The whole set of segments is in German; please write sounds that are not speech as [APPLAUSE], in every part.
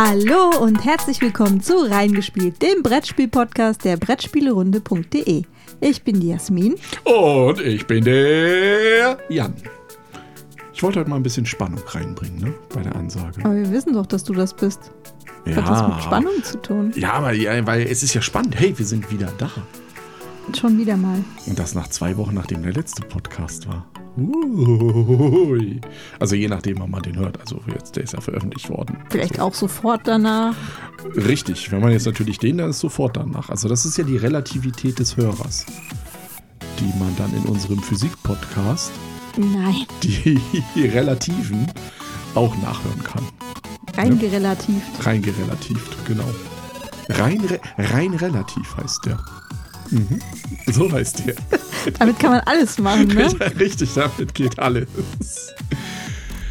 Hallo und herzlich willkommen zu Reingespielt, dem Brettspiel-Podcast der Brettspielerunde.de. Ich bin die Jasmin. Und ich bin der Jan. Ich wollte heute mal ein bisschen Spannung reinbringen, ne? Bei der Ansage. Aber wir wissen doch, dass du das bist. Was hat das mit Spannung zu tun? Ja, aber ja, weil es ist ja spannend. Hey, wir sind wieder da. Schon wieder mal. Und das nach zwei Wochen, nachdem der letzte Podcast war. Ui. Also je nachdem, wann man den hört. Also jetzt, der ist ja veröffentlicht worden. Vielleicht so. auch sofort danach. Richtig, wenn man jetzt natürlich den, dann ist sofort danach. Also das ist ja die Relativität des Hörers, die man dann in unserem Physik-Podcast, Nein, die [LAUGHS] Relativen, auch nachhören kann. reingerelativt. Rein gerelativt, genau. Rein, re rein relativ heißt der. Mhm. So heißt der. [LAUGHS] Damit kann man alles machen, ne? Richtig, damit geht alles.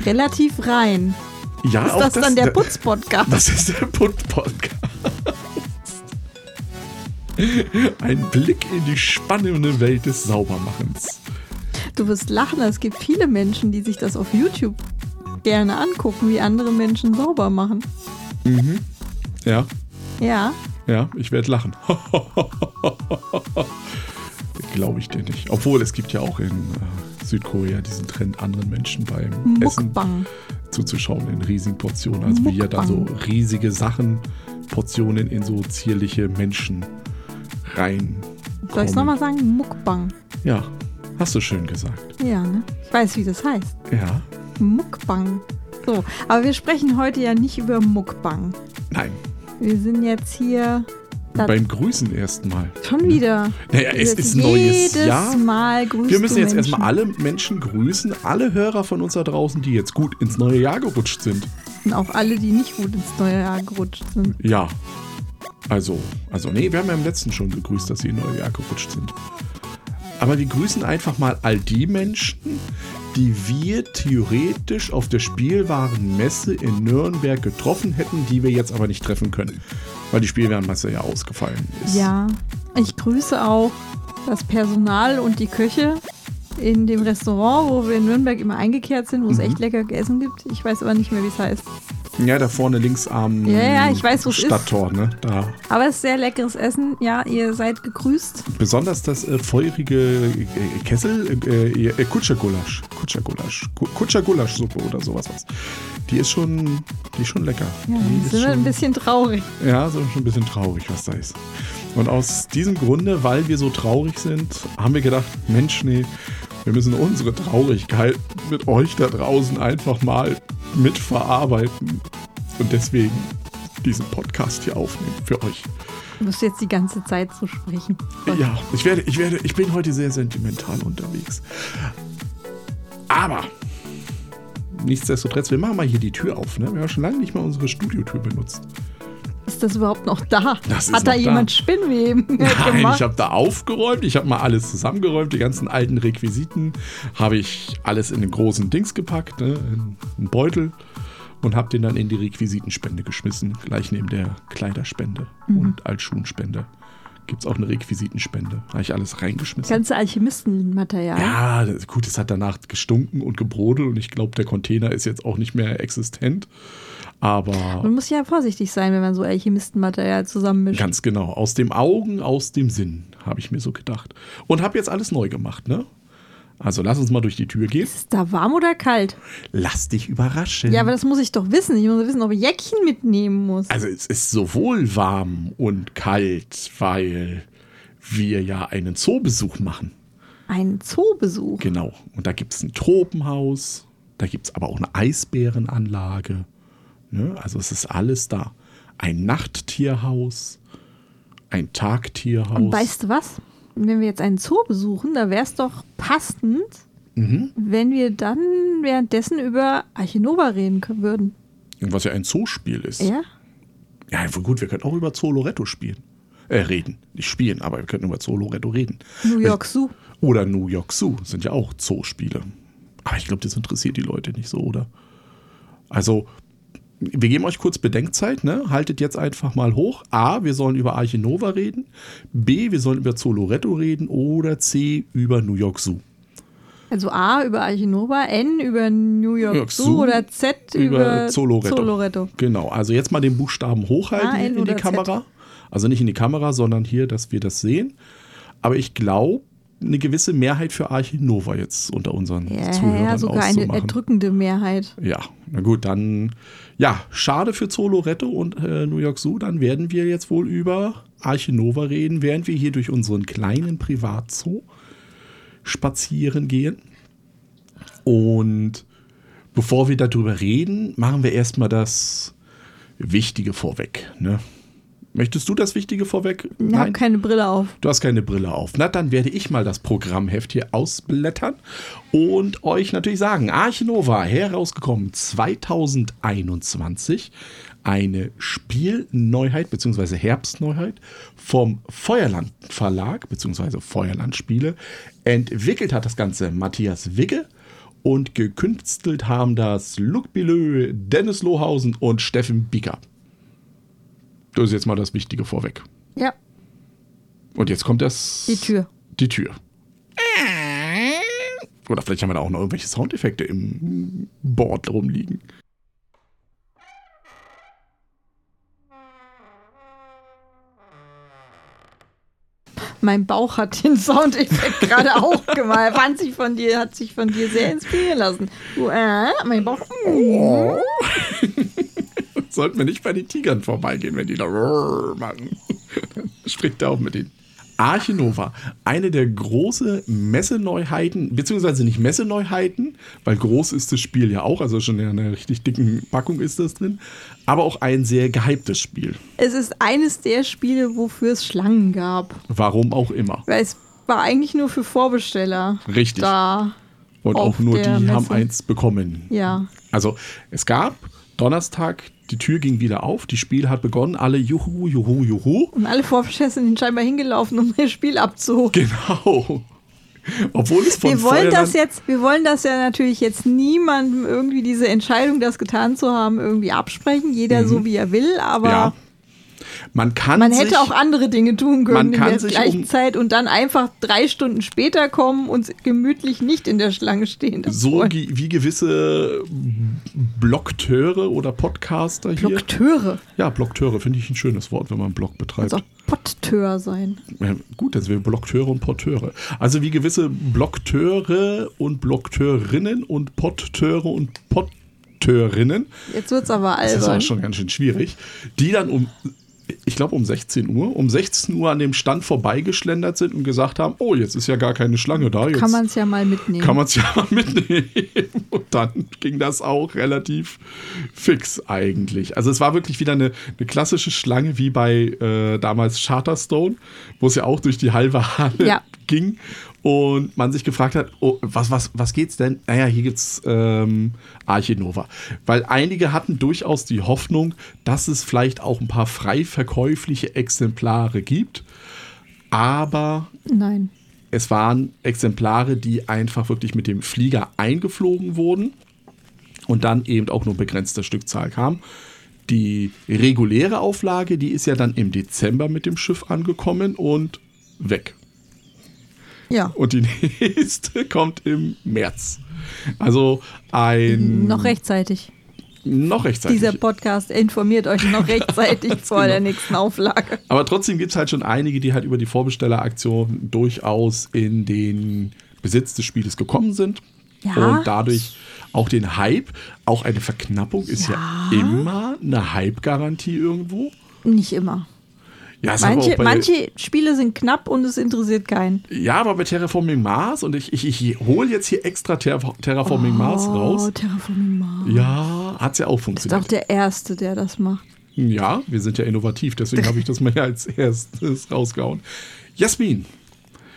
Relativ rein. Ja, Ist auch das, dann der da- Putz-Podcast? Das ist der Put-Podcast. Ein Blick in die spannende Welt des Saubermachens. Du wirst lachen, es gibt viele Menschen, die sich das auf YouTube gerne angucken, wie andere Menschen sauber machen. Ja, Ja, ja, ich werde lachen. [LAUGHS] Glaube ich dir nicht. Obwohl, es gibt ja auch in äh, Südkorea diesen Trend, anderen Menschen beim Essen Mukbang. zuzuschauen in riesigen Portionen. Also wie er dann so Mukbang. riesige Sachen, Portionen in so zierliche Menschen rein. Soll ich es nochmal sagen? Mukbang. Ja, hast du schön gesagt. Ja, ne? Ich weiß, wie das heißt. Ja, Mukbang. So, aber wir sprechen heute ja nicht über Mukbang. nein. Wir sind jetzt hier Beim Grüßen erstmal. schon wieder. Naja, es ist neues jedes Jahr. Mal grüßt Wir müssen jetzt Menschen. erstmal alle Menschen grüßen, alle Hörer von uns da draußen, die jetzt gut ins neue Jahr gerutscht sind. Und auch alle, die nicht gut ins neue Jahr gerutscht sind. Ja. Also, also nee, wir haben ja im letzten schon gegrüßt, dass sie in neue Jahr gerutscht sind. Aber wir grüßen einfach mal all die Menschen, die wir theoretisch auf der Spielwarenmesse in Nürnberg getroffen hätten, die wir jetzt aber nicht treffen können, weil die Spielwarenmesse ja ausgefallen ist. Ja, ich grüße auch das Personal und die Köche in dem Restaurant, wo wir in Nürnberg immer eingekehrt sind, wo es Mhm. echt lecker Essen gibt. Ich weiß aber nicht mehr, wie es heißt. Ja, da vorne links am Ja, ja, ich weiß. Stadttor, ne? Da. Aber es ist sehr leckeres Essen. Ja, ihr seid gegrüßt. Besonders das äh, feurige äh, Kessel, äh, äh, Kutschergulasch. Kutschergulasch. Ku- Kutschergulaschsuppe oder sowas. Was. Die ist schon, die ist schon lecker. Ja, die sind wir schon, ein bisschen traurig. ja, so schon ein bisschen traurig, was da ist. Und aus diesem Grunde, weil wir so traurig sind, haben wir gedacht, Mensch, nee, wir müssen unsere Traurigkeit mit euch da draußen einfach mal mitverarbeiten. Und deswegen diesen Podcast hier aufnehmen für euch. Du musst jetzt die ganze Zeit so sprechen. Ja, ich werde, ich werde, ich bin heute sehr sentimental unterwegs. Aber nichtsdestotrotz, wir machen mal hier die Tür auf. Ne? Wir haben schon lange nicht mal unsere Studiotür benutzt. Ist das überhaupt noch da? Das Hat da noch da. jemand Spinnweben Nein, gemacht? ich habe da aufgeräumt, ich habe mal alles zusammengeräumt, die ganzen alten Requisiten habe ich alles in den großen Dings gepackt, ne? in einen Beutel und habe den dann in die Requisitenspende geschmissen, gleich neben der Kleiderspende Mhm. und Altschuhenspende. Gibt es auch eine Requisitenspende. Habe ich alles reingeschmissen. Ganze Alchemistenmaterial. Ja, das, gut, es hat danach gestunken und gebrodelt und ich glaube, der Container ist jetzt auch nicht mehr existent. Aber Man muss ja vorsichtig sein, wenn man so Alchemistenmaterial zusammenmischt. ganz genau, aus dem Augen, aus dem Sinn, habe ich mir so gedacht. Und habe jetzt alles neu gemacht, ne? Also lass uns mal durch die Tür gehen. Ist es da warm oder kalt? Lass dich überraschen. Ja, aber das muss ich doch wissen. Ich muss wissen, ob ich Jäckchen mitnehmen muss. also es ist sowohl warm und kalt, weil wir ja einen Zoobesuch machen. Ein Zoobesuch. Genau. Und da gibt es ein Tropenhaus, da gibt es aber auch eine Eisbärenanlage. Ne? Also es ist alles da. Ein Nachttierhaus, ein Tagtierhaus. Und weißt du was? Wenn wir jetzt einen Zoo besuchen, da wäre es doch passend, Mhm. wenn wir dann währenddessen über Archinova reden können würden. Was ja ein Zoospiel ist. Ja? Ja, gut, wir können auch über Zoo Loretto spielen. Äh, reden. Nicht spielen, aber wir können über Zoo Loretto reden. New York Zoo. Oder New York Zoo sind ja auch Zoospiele. Aber ich glaube, das interessiert die Leute nicht so, oder? Also, wir geben euch kurz Bedenkzeit, ne? Haltet jetzt einfach mal hoch. A, wir sollen über Arche Nova reden. B, wir sollen über Zoo Loretto reden. Oder C, über New York Zoo. Also A über Archinova, N über New York, York Zoo Zoo, oder Z über über, Zoloretto. Zoloretto. Genau, also jetzt mal den Buchstaben hochhalten A, in die oder Z? Kamera. Also nicht in die Kamera, sondern hier, dass wir das sehen. Aber ich glaube, eine gewisse Mehrheit für Archinova jetzt unter unseren Ja, Zuhörern ja, sogar eine erdrückende Mehrheit. Ja, na gut, dann ja, schade für Zoloretto und äh, New York Zoo. Dann werden wir jetzt wohl über Archinova reden, während wir hier durch unseren kleinen Privatzoo spazieren gehen. Und bevor wir darüber reden, machen wir erstmal das Wichtige vorweg. Ne? Möchtest du das Wichtige vorweg? Ich habe keine Brille auf. Du hast keine Brille auf. Na, dann werde ich mal das Programmheft hier ausblättern und euch natürlich sagen, Archinova, herausgekommen 2021, eine Spielneuheit bzw. Herbstneuheit vom Feuerland Verlag bzw. Feuerland Spiele. Entwickelt hat das Ganze Matthias Wigge und gekünstelt haben das Luc Bileux, Dennis Lohausen und Steffen Bieker. Das ist jetzt mal das Wichtige vorweg. Ja, Und jetzt kommt das. die Tür. Die Tür. Oder vielleicht haben wir da auch noch irgendwelche Soundeffekte im Board rumliegen. Mein Bauch hat den Soundeffekt gerade auch gemalt. Fand sich von dir, hat sich von dir sehr inspirieren lassen. Du, äh, mein Bauch. [LAUGHS] Sollten wir nicht bei den Tigern vorbeigehen, wenn die da machen. [LAUGHS] Spricht er auch mit ihnen. Archinova, eine der großen Messeneuheiten, beziehungsweise nicht Messeneuheiten, weil groß ist das Spiel ja auch, also schon in einer richtig dicken Packung ist das drin, aber auch ein sehr gehyptes Spiel. Es ist eines der Spiele, wofür es Schlangen gab. Warum auch immer. Weil es war eigentlich nur für Vorbesteller. Richtig. Da. Und auch nur die der haben Messe. eins bekommen. Ja. Also es gab Donnerstag, die Tür ging wieder auf, die Spiel hat begonnen, alle juhu, juhu, juhu. Und alle Vorbesteller sind scheinbar hingelaufen, um das Spiel abzuholen. Genau. Obwohl es von Wir wollen das jetzt, wir wollen das ja natürlich jetzt niemandem irgendwie diese Entscheidung, das getan zu haben, irgendwie absprechen. Jeder so wie er will, aber Mhm. Ja. Man kann man sich, hätte auch andere Dinge tun können in der gleichen um- Zeit und dann einfach drei Stunden später kommen und gemütlich nicht in der Schlange stehen. So wollen- wie, gewisse Blogteure oder Podcaster hier. Blokteure. ja, Blogteure finde ich ein schönes Wort, wenn man einen Blog betreibt. Soll Potteur sein. Ja, gut, jetzt wir Blogteure und Porteure. Also wie gewisse Blogteure und Blogteurinnen und Podteure und Podteurinnen Jetzt wird's aber Das ist auch albern. schon ganz schön schwierig. Die dann um, ich glaube um 16 Uhr, um 16 Uhr an dem Stand vorbeigeschlendert sind und gesagt haben, oh, jetzt ist ja gar keine Schlange da. Jetzt Kann man es ja mal mitnehmen. kann man es ja [LAUGHS] mal mitnehmen. Und dann ging das auch relativ fix eigentlich. Also es war wirklich wieder eine, eine klassische Schlange wie bei äh, damals Charterstone, wo es ja auch durch die halbe Halle Ja. ging und man sich gefragt hat, oh, was, was, was geht's denn? Naja, hier gibt's ähm, Archinova. Weil einige hatten durchaus die Hoffnung, dass es vielleicht auch ein paar frei verkäufliche Exemplare gibt. Aber Nein. es waren Exemplare, die einfach wirklich mit dem Flieger eingeflogen wurden und dann eben auch nur begrenzter Stückzahl kam. Die reguläre Auflage, die ist ja dann im Dezember mit dem Schiff angekommen und weg. Ja. Und die [LAUGHS] nächste kommt im März. Also ein. Noch rechtzeitig. Noch rechtzeitig. Dieser Podcast informiert euch noch [LAUGHS] rechtzeitig vor der Genau. nächsten Auflage. Aber trotzdem gibt es halt schon einige, die halt über die Vorbestelleraktion durchaus in den Besitz des Spieles gekommen sind. Ja. Und dadurch auch den Hype, auch eine Verknappung ist ja, Ja. immer eine Hype-Garantie irgendwo. Nicht immer. Ja, ist Manche, auch bei, manche Spiele sind knapp und es interessiert keinen. ja, aber bei Terraforming Mars und ich, ich, ich hole jetzt hier extra Terra Terraforming Mars raus. Oh, Terraforming Mars. Ja, hat es ja auch Ist doch funktioniert. der Erste, der das macht. Ja, wir sind ja innovativ, deswegen [LAUGHS] habe ich das mal als erstes rausgehauen. Jasmin,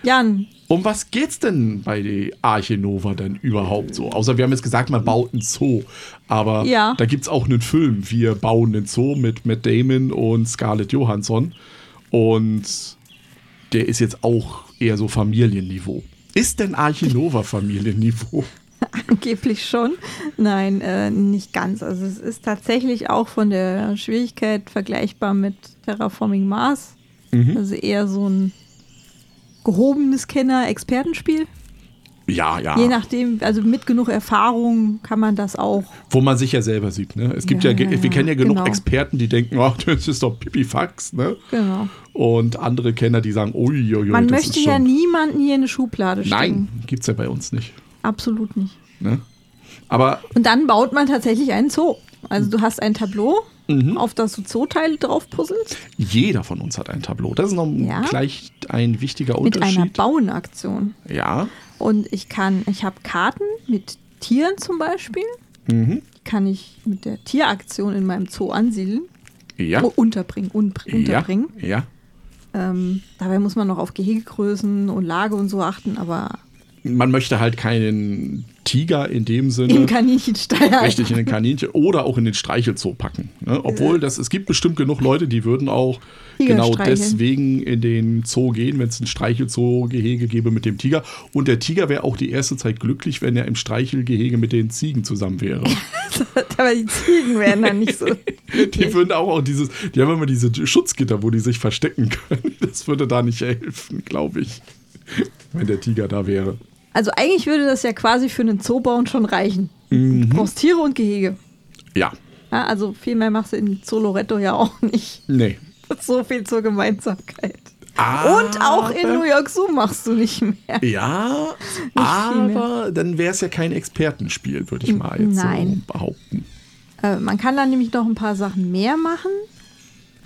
Jan, Um was geht's denn bei der Arche Nova denn überhaupt so? Außer wir haben jetzt gesagt, man baut einen Zoo. Aber Ja. da gibt's auch einen Film. Wir bauen einen Zoo mit Matt Damon und Scarlett Johansson. Und der ist jetzt auch eher so Familienniveau. Ist denn Arche Nova Familienniveau? [LAUGHS] angeblich schon. Nein, äh, nicht ganz. Also es ist tatsächlich auch von der Schwierigkeit vergleichbar mit Terraforming Mars. Mhm. Also eher so ein gehobenes Kenner-Expertenspiel. Ja, ja. Je nachdem, also mit genug Erfahrung kann man das auch. Wo man sich ja selber sieht. Ne? Es gibt ja, Ja, ja, ja, wir kennen ja genug genau. Experten, die denken, ach, das ist doch Pipifax. Ne? Genau. Und andere Kenner, die sagen, uiuiui, Man das möchte ist ja schon. niemanden hier in eine Schublade stecken. Nein, gibt es ja bei uns nicht. Absolut nicht. Ne? Aber Und dann baut man tatsächlich einen Zoo. Also du hast ein Tableau, Mhm. auf das du Zooteile drauf puzzelst, jeder von uns hat ein Tableau. Das ist noch Ja. gleich ein wichtiger mit einer Unterschied. Bauenaktion. ja. Und ich kann, ich habe Karten mit Tieren zum Beispiel. Mhm. Die kann ich mit der Tieraktion in meinem Zoo ansiedeln. Ja. Oh, unterbringen, un unterbringen. Ja. ja. Ähm, dabei muss man noch auf Gehegegrößen und Lage und so achten, aber Man möchte halt keinen Tiger in dem Sinne. im Kaninchenstall. richtig in den Kaninchen oder auch in den Streichelzoo packen. Ne? Obwohl das, es gibt bestimmt genug Leute, die würden auch Tiger genau streicheln. deswegen in den Zoo gehen, wenn es ein Streichelzoo-Gehege gäbe mit dem Tiger. Und der Tiger wäre auch die erste Zeit glücklich, wenn er im Streichelgehege mit den Ziegen zusammen wäre. [LAUGHS] aber die Ziegen werden dann nicht so. [LAUGHS] Die würden auch, auch dieses, die haben immer diese Schutzgitter, wo die sich verstecken [LAUGHS] können. Das würde da nicht helfen, glaube ich, wenn der Tiger da wäre. Also eigentlich würde das ja quasi für einen Zoo bauen schon reichen. Mhm. Du brauchst Tiere und Gehege. Ja, Ja, also viel mehr machst du in Zoo Loretto ja auch nicht. nee. [LAUGHS] So viel zur Gemeinsamkeit. Aber, Und auch in New York Zoo machst du nicht mehr. Ja, [LAUGHS] viel aber dann wäre es ja kein Expertenspiel, würde ich mal jetzt Nein. so behaupten. Äh, man kann dann nämlich noch ein paar Sachen mehr machen.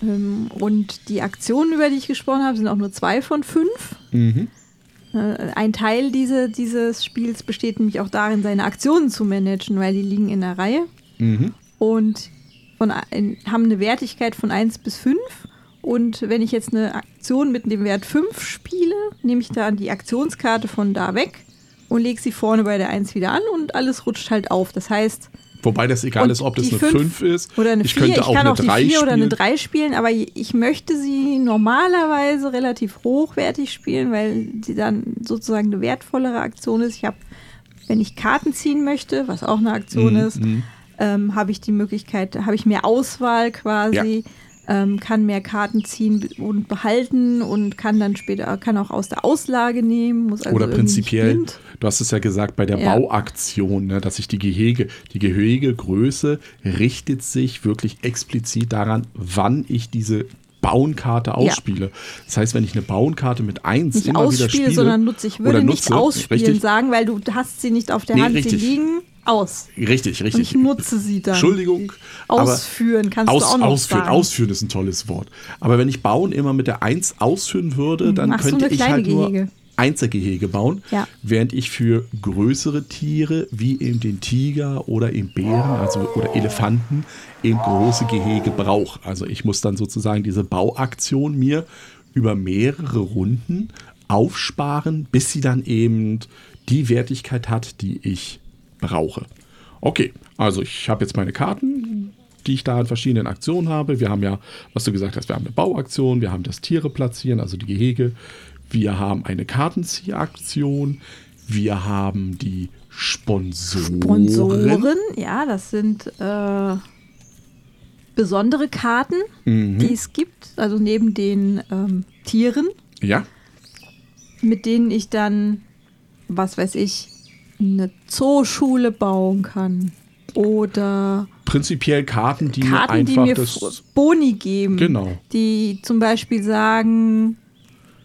Ähm, und die Aktionen, über die ich gesprochen habe, sind auch nur zwei von fünf. Mhm. Äh, ein Teil diese, dieses Spiels besteht nämlich auch darin, seine Aktionen zu managen, weil die liegen in der Reihe Mhm. und von, haben eine Wertigkeit von 1 bis 5. Und wenn ich jetzt eine Aktion mit dem Wert 5 spiele, nehme ich dann die Aktionskarte von da weg und lege sie vorne bei der 1 wieder an und alles rutscht halt auf. Das heißt, Wobei das egal Und ist, ob das eine fünf 5 ist. oder eine ich 4. könnte Ich auch kann eine auch die 3 4 oder eine spielen. 3 spielen, aber ich möchte sie normalerweise relativ hochwertig spielen, weil sie dann sozusagen eine wertvollere Aktion ist. Ich habe, wenn ich Karten ziehen möchte, was auch eine Aktion Mhm, ist, ähm, habe ich die Möglichkeit, habe ich mehr Auswahl quasi. Ähm, kann mehr Karten ziehen und behalten und kann dann später, kann auch aus der Auslage nehmen. Muss also Oder prinzipiell, du hast es ja gesagt, bei der Ja. Bauaktion, ne, dass sich die Gehege, die Gehegegröße richtet sich wirklich explizit daran, wann ich diese Bauenkarte ausspiele. Das heißt, wenn ich eine Bauenkarte mit 1 nicht immer wieder spiele, sondern nutze. Ich würde nicht nutze, ausspielen richtig, sagen, weil du hast sie nicht auf der Nee, Hand, richtig. sie liegen aus. Richtig, Und richtig. ich nutze sie dann. Entschuldigung. Ausführen kannst Aus, du auch noch ausführen, sagen. ausführen ist ein tolles Wort. Aber wenn ich bauen immer mit der 1 ausführen würde, dann Machst könnte ich halt nur Gehege. Einzelgehege bauen, Ja. während ich für größere Tiere wie eben den Tiger oder eben Bären also, oder Elefanten eben große Gehege brauche. Also ich muss dann sozusagen diese Bauaktion mir über mehrere Runden aufsparen, bis sie dann eben die Wertigkeit hat, die ich brauche. Okay, also ich habe jetzt meine Karten, die ich da in verschiedenen Aktionen habe. Wir haben ja, was du gesagt hast, wir haben eine Bauaktion, wir haben das Tiere platzieren, also die Gehege. Wir haben eine Kartenziehaktion. Wir haben die Sponsoren. Sponsoren, ja, das sind äh, besondere Karten, Mhm. die es gibt. Also neben den ähm, Tieren, Ja, mit denen ich dann, was weiß ich, eine Zooschule bauen kann. Oder prinzipiell Karten, die mir Karten, die einfach mir das. Boni geben. Genau. Die zum Beispiel sagen,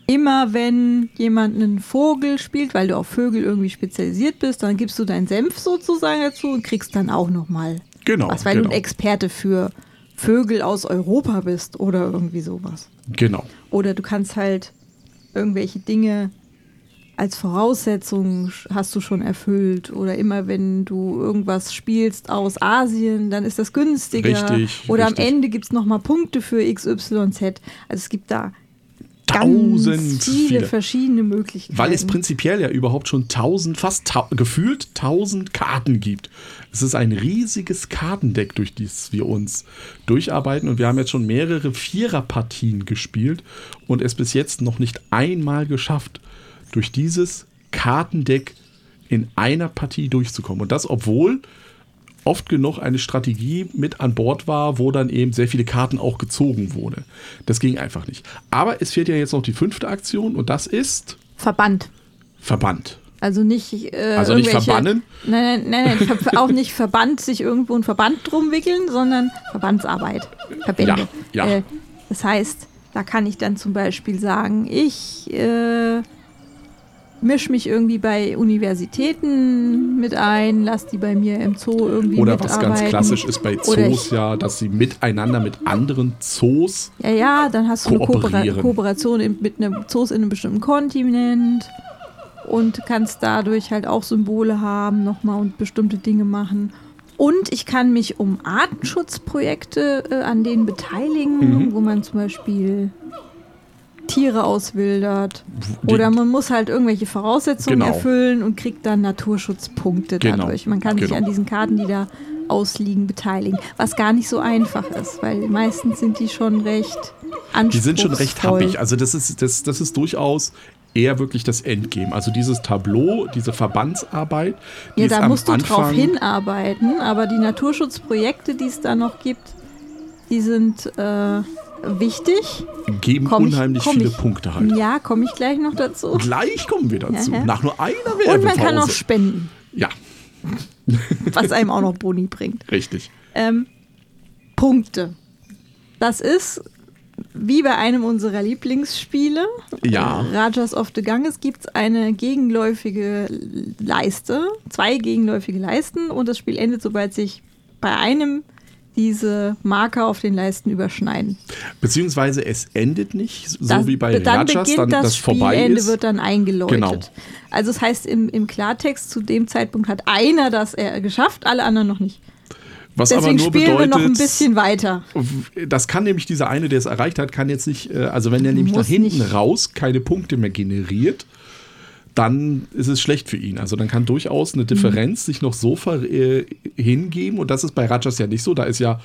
immer wenn jemand einen Vogel spielt, weil du auf Vögel irgendwie spezialisiert bist, dann gibst du deinen Senf sozusagen dazu und kriegst dann auch nochmal Genau, was, weil genau. du ein Experte für Vögel aus Europa bist oder irgendwie sowas. Genau. Oder du kannst halt irgendwelche Dinge als Voraussetzung hast du schon erfüllt. Oder immer wenn du irgendwas spielst aus Asien, dann ist das günstiger. Richtig, Oder richtig. am Ende gibt es nochmal Punkte für XYZ. Also es gibt da Tausend viele, viele. verschiedene Möglichkeiten. Weil es prinzipiell ja überhaupt schon tausend, fast tau gefühlt tausend Karten gibt. Es ist ein riesiges Kartendeck, durch das wir uns durcharbeiten. Und wir haben jetzt schon mehrere Viererpartien gespielt und es bis jetzt noch nicht einmal geschafft, durch dieses Kartendeck in einer Partie durchzukommen. Und das, obwohl oft genug eine Strategie mit an Bord war, wo dann eben sehr viele Karten auch gezogen wurde. Das ging einfach nicht. Aber es fehlt ja jetzt noch die fünfte Aktion und das ist Verband. Verband. Also nicht. Äh, Also nicht verbannen? Nein, nein, nein, nein [LAUGHS] auch nicht Verband, sich irgendwo ein Verband drum wickeln, sondern Verbandsarbeit. Verbände. Ja, ja. Äh, das heißt, da kann ich dann zum Beispiel sagen, ich äh, mische mich irgendwie bei Universitäten mit ein, lass die bei mir im Zoo irgendwie Oder was mitarbeiten. ganz klassisch ist bei Zoos ja, dass sie miteinander mit anderen Zoos Ja, ja, dann hast du eine Koopera. Kooperation in, mit einem Zoos in einem bestimmten Kontinent und kannst dadurch halt auch Symbole haben nochmal und bestimmte Dinge machen. Und ich kann mich um Artenschutzprojekte äh, an denen beteiligen, Mhm. wo man zum Beispiel Tiere auswildert. die- Oder man muss halt irgendwelche Voraussetzungen Genau. erfüllen und kriegt dann Naturschutzpunkte Genau. dadurch. Man kann sich Genau. an diesen Karten, die da ausliegen, beteiligen. Was gar nicht so einfach ist, weil meistens sind die schon recht anspruchsvoll. Die sind schon recht happig. Also das ist, das, das ist durchaus eher wirklich das Endgame. Also dieses Tableau, diese Verbandsarbeit, die Ja, da musst du drauf Anfang- hinarbeiten, aber die Naturschutzprojekte, die es da noch gibt, die sind äh, wichtig. geben Komm ich- unheimlich komm viele ich- Punkte halt. Ja, komme ich gleich noch dazu. Gleich kommen wir dazu. Ja, ja. Nach nur einer Und man kann auch Werbepause. spenden, Ja, [LAUGHS] was einem auch noch Boni bringt. richtig. Ähm, Punkte. Das ist wie bei einem unserer Lieblingsspiele, Ja. Rajas of the Ganges, gibt es eine gegenläufige Leiste, zwei gegenläufige Leisten und das Spiel endet, sobald sich bei einem diese Marker auf den Leisten überschneiden. Beziehungsweise es endet nicht, so Das- wie bei dann Rajas, beginnt dann das, das vorbei Spielende ist. wird dann eingeläutet. Genau. Also das heißt im, im Klartext, zu dem Zeitpunkt hat einer das äh, geschafft, alle anderen noch nicht. was aber Deswegen nur spielen bedeutet, wir noch ein bisschen weiter. das kann nämlich dieser eine, der es erreicht hat, kann jetzt nicht, äh, also wenn er nämlich Muss nach hinten nicht. raus keine Punkte mehr generiert, dann ist es schlecht für ihn. Also dann kann durchaus Mhm. eine Differenz sich noch so ver äh, hingeben und das ist bei Rajas ja nicht so, da ist ja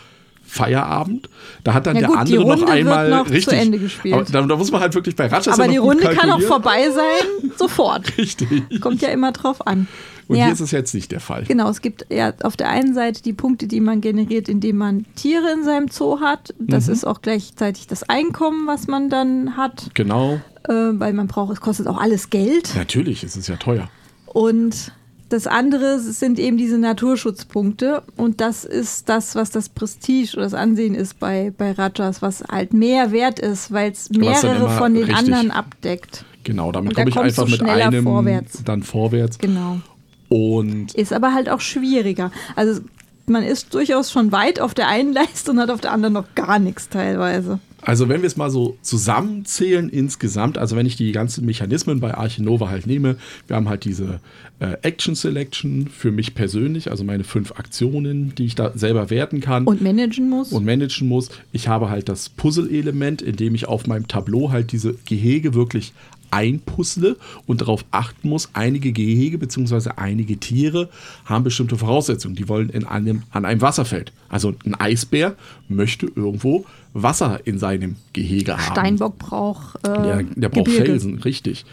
Feierabend. Da hat dann Ja der gut, die andere noch einmal noch zu richtig. Ende gespielt. Aber da, da muss man halt wirklich bei Rajas Aber die Runde kann auch vorbei sein, [LAUGHS] sofort. Richtig. Kommt ja immer drauf an. Und ja, hier ist es jetzt nicht der Fall. genau, es gibt ja auf der einen Seite die Punkte, die man generiert, indem man Tiere in seinem Zoo hat. Das Mhm. ist auch gleichzeitig das Einkommen, was man dann hat, Genau. äh, weil man braucht, es kostet auch alles Geld. Natürlich, es ist ja teuer. Und das andere sind eben diese Naturschutzpunkte. Und das ist das, was das Prestige oder das Ansehen ist bei, bei Rajas, was halt mehr wert ist, weil es mehrere von den richtig- anderen abdeckt. Genau, damit da komme ich einfach mit einem vorwärts. dann vorwärts. Genau. Und Ist aber halt auch schwieriger. Also man ist durchaus schon weit auf der einen [LAUGHS] Leiste und hat auf der anderen noch gar nichts teilweise. Also wenn wir es mal so zusammenzählen insgesamt, also wenn ich die ganzen Mechanismen bei Archinova halt nehme, wir haben halt diese äh, Action Selection für mich persönlich, also meine fünf Aktionen, die ich da selber werten kann Und managen muss. und managen muss. Ich habe halt das Puzzle-Element, in dem ich auf meinem Tableau halt diese Gehege wirklich einpuzzle und darauf achten muss, einige Gehege bzw. einige Tiere haben bestimmte Voraussetzungen. Die wollen in einem, an einem Wasserfeld. Also ein Eisbär möchte irgendwo Wasser in seinem Gehege haben. Steinbock braucht äh, Der, der braucht Gebirge. Felsen, richtig.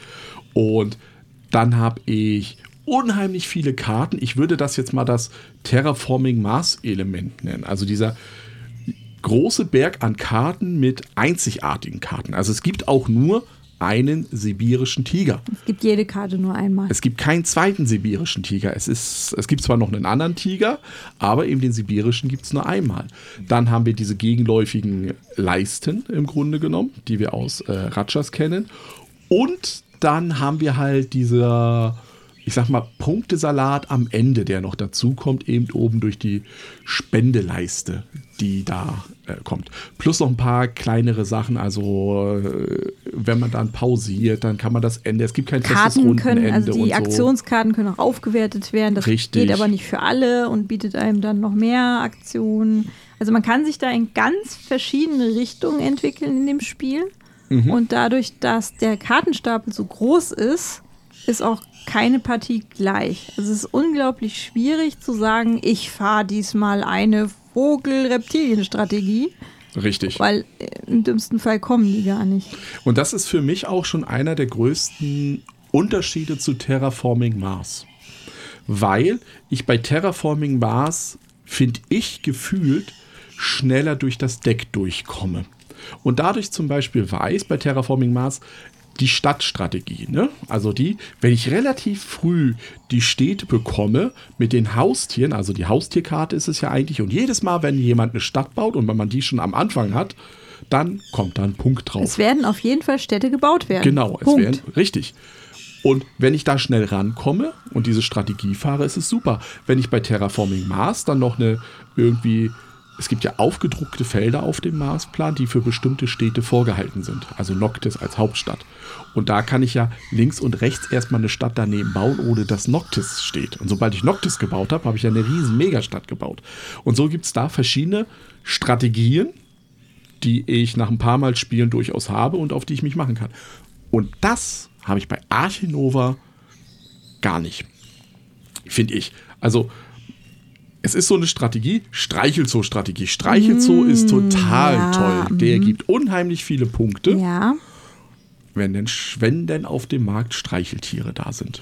Und dann habe ich unheimlich viele Karten. Ich würde das jetzt mal das Terraforming Mars Element nennen. Also dieser große Berg an Karten mit einzigartigen Karten. Also es gibt auch nur einen sibirischen Tiger. Es gibt jede Karte nur einmal. Es gibt keinen zweiten sibirischen Tiger. Es, ist, es gibt zwar noch einen anderen Tiger, aber eben den sibirischen gibt es nur einmal. Dann haben wir diese gegenläufigen Leisten im Grunde genommen, die wir aus äh, Rajas kennen. Und dann haben wir halt dieser, ich sag mal, Punktesalat am Ende, der noch dazu kommt, eben oben durch die Spendeleiste, die da äh, kommt. Plus noch ein paar kleinere Sachen, also äh, wenn man dann pausiert, dann kann man das Ende, es gibt kein festes Karten können, Rundenende also die und so. Aktionskarten können auch aufgewertet werden. Das Richtig. geht aber nicht für alle und bietet einem dann noch mehr Aktionen. Also man kann sich da in ganz verschiedene Richtungen entwickeln in dem Spiel. Mhm. Und dadurch, dass der Kartenstapel so groß ist, ist auch keine Partie gleich. Es ist unglaublich schwierig zu sagen, ich fahre diesmal eine Vogel-Reptilien-Strategie, Richtig. weil äh, im dümmsten Fall kommen die gar nicht. Und das ist für mich auch schon einer der größten Unterschiede zu Terraforming Mars. Weil ich bei Terraforming Mars, finde ich, gefühlt schneller durch das Deck durchkomme. Und dadurch zum Beispiel weiß bei Terraforming Mars, die Stadtstrategie. Ne? Also die, wenn ich relativ früh die Städte bekomme mit den Haustieren, also die Haustierkarte ist es ja eigentlich, und jedes Mal, wenn jemand eine Stadt baut und wenn man die schon am Anfang hat, dann kommt da ein Punkt drauf. Es werden auf jeden Fall Städte gebaut werden. Genau, es Punkt. werden, richtig. Und wenn ich da schnell rankomme und diese Strategie fahre, ist es super. Wenn ich bei Terraforming Mars dann noch eine irgendwie, es gibt ja aufgedruckte Felder auf dem Marsplan, die für bestimmte Städte vorgehalten sind. Also Noctis als Hauptstadt. Und da kann ich ja links und rechts erstmal eine Stadt daneben bauen, ohne dass Noctis steht. Und sobald ich Noctis gebaut habe, habe ich ja eine riesen Megastadt gebaut. Und so gibt es da verschiedene Strategien, die ich nach ein paar Mal Spielen durchaus habe und auf die ich mich machen kann. Und das habe ich bei Archinova gar nicht. Finde ich. Also, es ist so eine Strategie, Streichelzoo-Strategie. Streichelzoo ist total ja, toll. Der gibt unheimlich viele Punkte, Ja. wenn, denn, wenn denn auf dem Markt Streicheltiere da sind.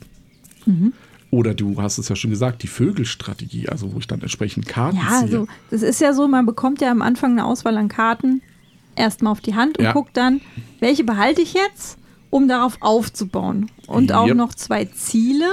Mhm. Oder du hast es ja schon gesagt, die Vögelstrategie, also wo ich dann entsprechend Karten Ja, ziehe. also das ist ja so, man bekommt ja am Anfang eine Auswahl an Karten erstmal auf die Hand und Ja. guckt dann, welche behalte ich jetzt, um darauf aufzubauen. Und auch Yep. noch zwei Ziele.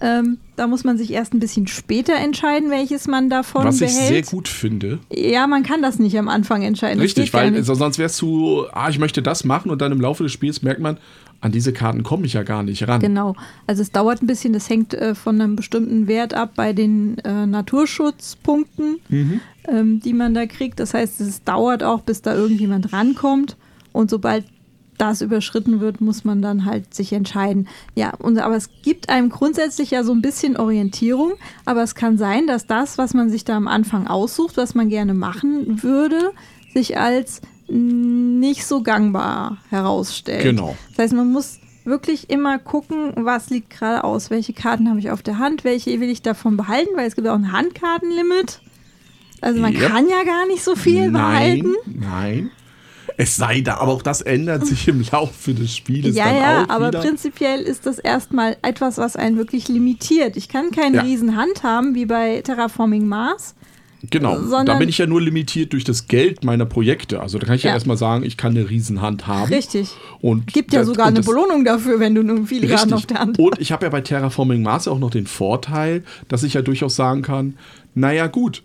Ähm, da muss man sich erst ein bisschen später entscheiden, welches man davon Was ich behält. sehr gut finde. Ja, man kann das nicht am Anfang entscheiden. Richtig, weil sonst wärst du, ah, ich möchte das machen und dann im Laufe des Spiels merkt man, an diese Karten komme ich ja gar nicht ran. Genau. Also es dauert ein bisschen, das hängt äh, von einem bestimmten Wert ab bei den äh, Naturschutzpunkten, Mhm. ähm, die man da kriegt. Das heißt, es dauert auch, bis da irgendjemand rankommt. Und sobald das überschritten wird, muss man dann halt sich entscheiden. Ja, und, aber es gibt einem grundsätzlich ja so ein bisschen Orientierung. Aber es kann sein, dass das, was man sich da am Anfang aussucht, was man gerne machen würde, sich als nicht so gangbar herausstellt. Genau. Das heißt, man muss wirklich immer gucken, was liegt gerade aus, welche Karten habe ich auf der Hand, welche will ich davon behalten, weil es gibt auch ein Handkartenlimit. Also man Yep. kann ja gar nicht so viel nein, behalten. nein. Es sei da, aber auch das ändert sich im Laufe des Spieles Ja, ja, aber wieder. prinzipiell ist das erstmal etwas, was einen wirklich limitiert. Ich kann keine Ja. riesen Hand haben, wie bei Terraforming Mars. Genau, da sondern- bin ich ja nur limitiert durch das Geld meiner Projekte. Also da kann ich ja, Ja. erstmal sagen, ich kann eine Riesenhand haben. Richtig. Und Gibt ja das- sogar eine das- Belohnung dafür, wenn du nur viele Karten auf der Hand hast. Und ich habe ja bei Terraforming Mars auch noch den Vorteil, dass ich ja durchaus sagen kann, naja gut,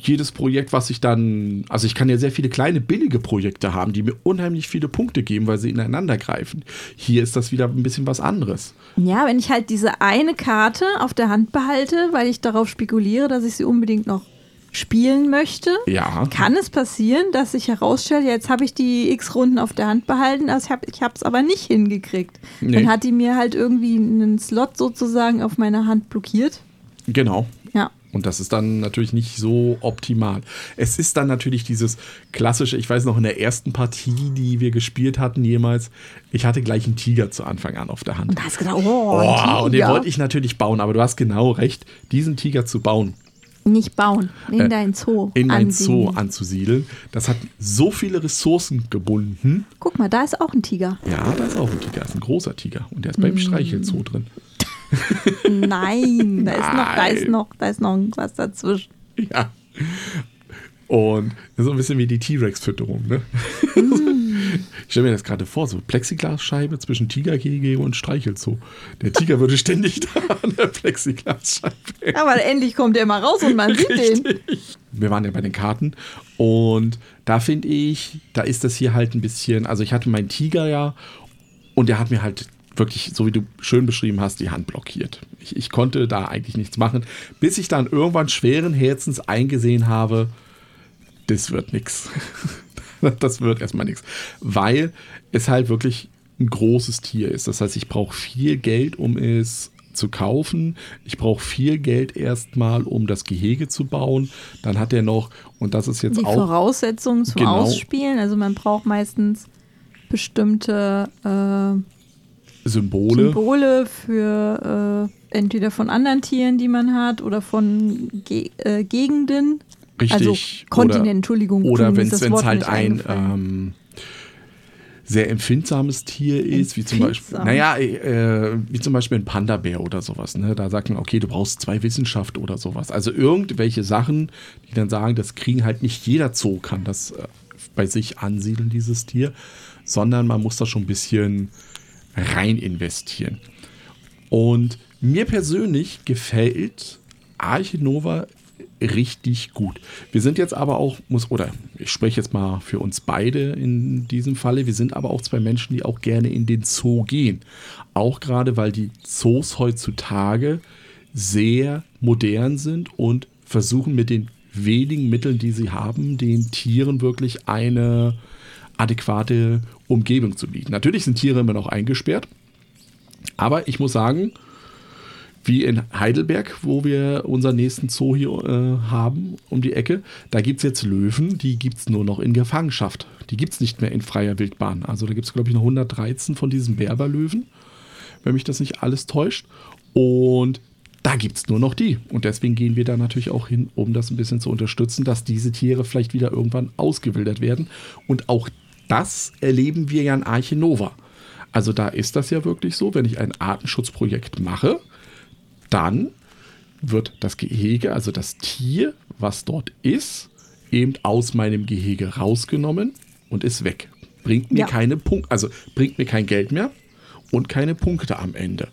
jedes Projekt, was ich dann, also ich kann ja sehr viele kleine billige Projekte haben, die mir unheimlich viele Punkte geben, weil sie ineinander greifen. Hier ist das wieder ein bisschen was anderes. Ja, wenn ich halt diese eine Karte auf der Hand behalte, weil ich darauf spekuliere, dass ich sie unbedingt noch spielen möchte, Ja. kann es passieren, dass sich herausstellt, jetzt habe ich die x Runden auf der Hand behalten, also ich habe es aber nicht hingekriegt. Nee. Dann hat die mir halt irgendwie einen Slot sozusagen auf meiner Hand blockiert. Genau. Und das ist dann natürlich nicht so optimal. Es ist dann natürlich dieses klassische, ich weiß noch in der ersten Partie, die wir gespielt hatten jemals, ich hatte gleich einen Tiger zu Anfang an auf der Hand. Und da hast du gedacht, oh, Oh, und den wollte ich natürlich bauen, aber du hast genau recht, diesen Tiger zu bauen, nicht bauen, in Äh, dein Zoo. in ein Zoo anzusiedeln, das hat so viele Ressourcen gebunden. Guck mal, da ist auch ein Tiger. Ja, da ist auch ein Tiger, das ist ein großer Tiger und der ist Mm. beim Streichelzoo drin. Nein, da ist noch, da ist noch, da ist noch was dazwischen. Ja. Und so ein bisschen wie die T-Rex-Fütterung, ne? Ich stelle mir das gerade vor, so Plexiglasscheibe zwischen Tigergehege und Streichelzoo. Der Tiger würde ständig [LAUGHS] da an der Plexiglasscheibe. Aber endlich kommt er mal raus und man sieht den. Wir waren ja bei den Karten und da finde ich, da ist das hier halt ein bisschen, also ich hatte meinen Tiger ja und der hat mir halt wirklich, so wie du schön beschrieben hast, die Hand blockiert. Ich, ich konnte da eigentlich nichts machen, bis ich dann irgendwann schweren Herzens eingesehen habe, das wird nix. [LAUGHS] Das wird erstmal nichts, weil es halt wirklich ein großes Tier ist. Das heißt, ich brauche viel Geld, um es zu kaufen. Ich brauche viel Geld erstmal, um das Gehege zu bauen. Dann hat er noch, und das ist jetzt Die auch Voraussetzungen zum Genau. Ausspielen. Also man braucht meistens bestimmte äh, Symbole. Symbole für äh, entweder von anderen Tieren, die man hat, oder von Ge äh, Gegenden. Richtig. Also Kontinent, Oder- Entschuldigung. Oder wenn es halt ein ähm, sehr empfindsames Tier ist, wie zum Beispiel, naja, äh, wie zum Beispiel ein Panda-Bär oder sowas. Ne? Da sagt man, okay, du brauchst zwei Wissenschaft oder sowas. Also irgendwelche Sachen, die dann sagen, das kriegen halt nicht jeder Zoo kann das äh, bei sich ansiedeln, dieses Tier, sondern man muss da schon ein bisschen rein investieren. Und mir persönlich gefällt Arche Nova richtig gut. Wir sind jetzt aber auch, muss, oder ich spreche jetzt mal für uns beide in diesem Falle, wir sind aber auch zwei Menschen, die auch gerne in den Zoo gehen. Auch gerade, weil die Zoos heutzutage sehr modern sind und versuchen mit den wenigen Mitteln, die sie haben, den Tieren wirklich eine adäquate Umgebung zu bieten. Natürlich sind Tiere immer noch eingesperrt, aber ich muss sagen, wie in Heidelberg, wo wir unseren nächsten Zoo hier äh, haben, um die Ecke. Da gibt es jetzt Löwen, die gibt es nur noch in Gefangenschaft. Die gibt es nicht mehr in freier Wildbahn. Also da gibt es, glaube ich, noch 113 von diesen Berberlöwen, wenn mich das nicht alles täuscht. Und da gibt es nur noch die. Und deswegen gehen wir da natürlich auch hin, um das ein bisschen zu unterstützen, dass diese Tiere vielleicht wieder irgendwann ausgewildert werden. Und auch das erleben wir ja in Arche Nova. Also da ist das ja wirklich so, wenn ich ein Artenschutzprojekt mache, dann wird das Gehege, also das Tier, was dort ist, eben aus meinem Gehege rausgenommen und ist weg. Bringt mir ja. keine Punkte, also bringt mir kein Geld mehr und keine Punkte am Ende.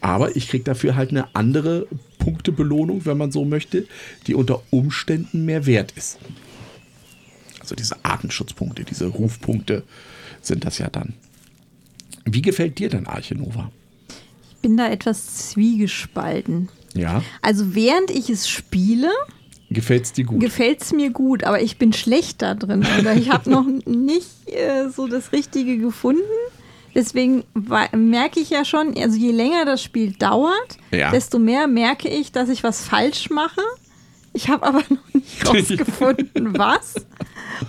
Aber ich kriege dafür halt eine andere Punktebelohnung, wenn man so möchte, die unter Umständen mehr wert ist. Also diese Artenschutzpunkte, diese Rufpunkte sind das ja dann. Wie gefällt dir denn Arche Nova? bin da etwas zwiegespalten. Ja. Also während ich es spiele, gefällt es dir gut. Gefällt es mir gut, aber ich bin schlecht da drin. Oder ich habe noch [LAUGHS] nicht äh, so das Richtige gefunden. Deswegen merke ich ja schon, also je länger das Spiel dauert, ja. desto mehr merke ich, dass ich was falsch mache. Ich habe aber [LAUGHS] noch nicht [LAUGHS] rausgefunden, was.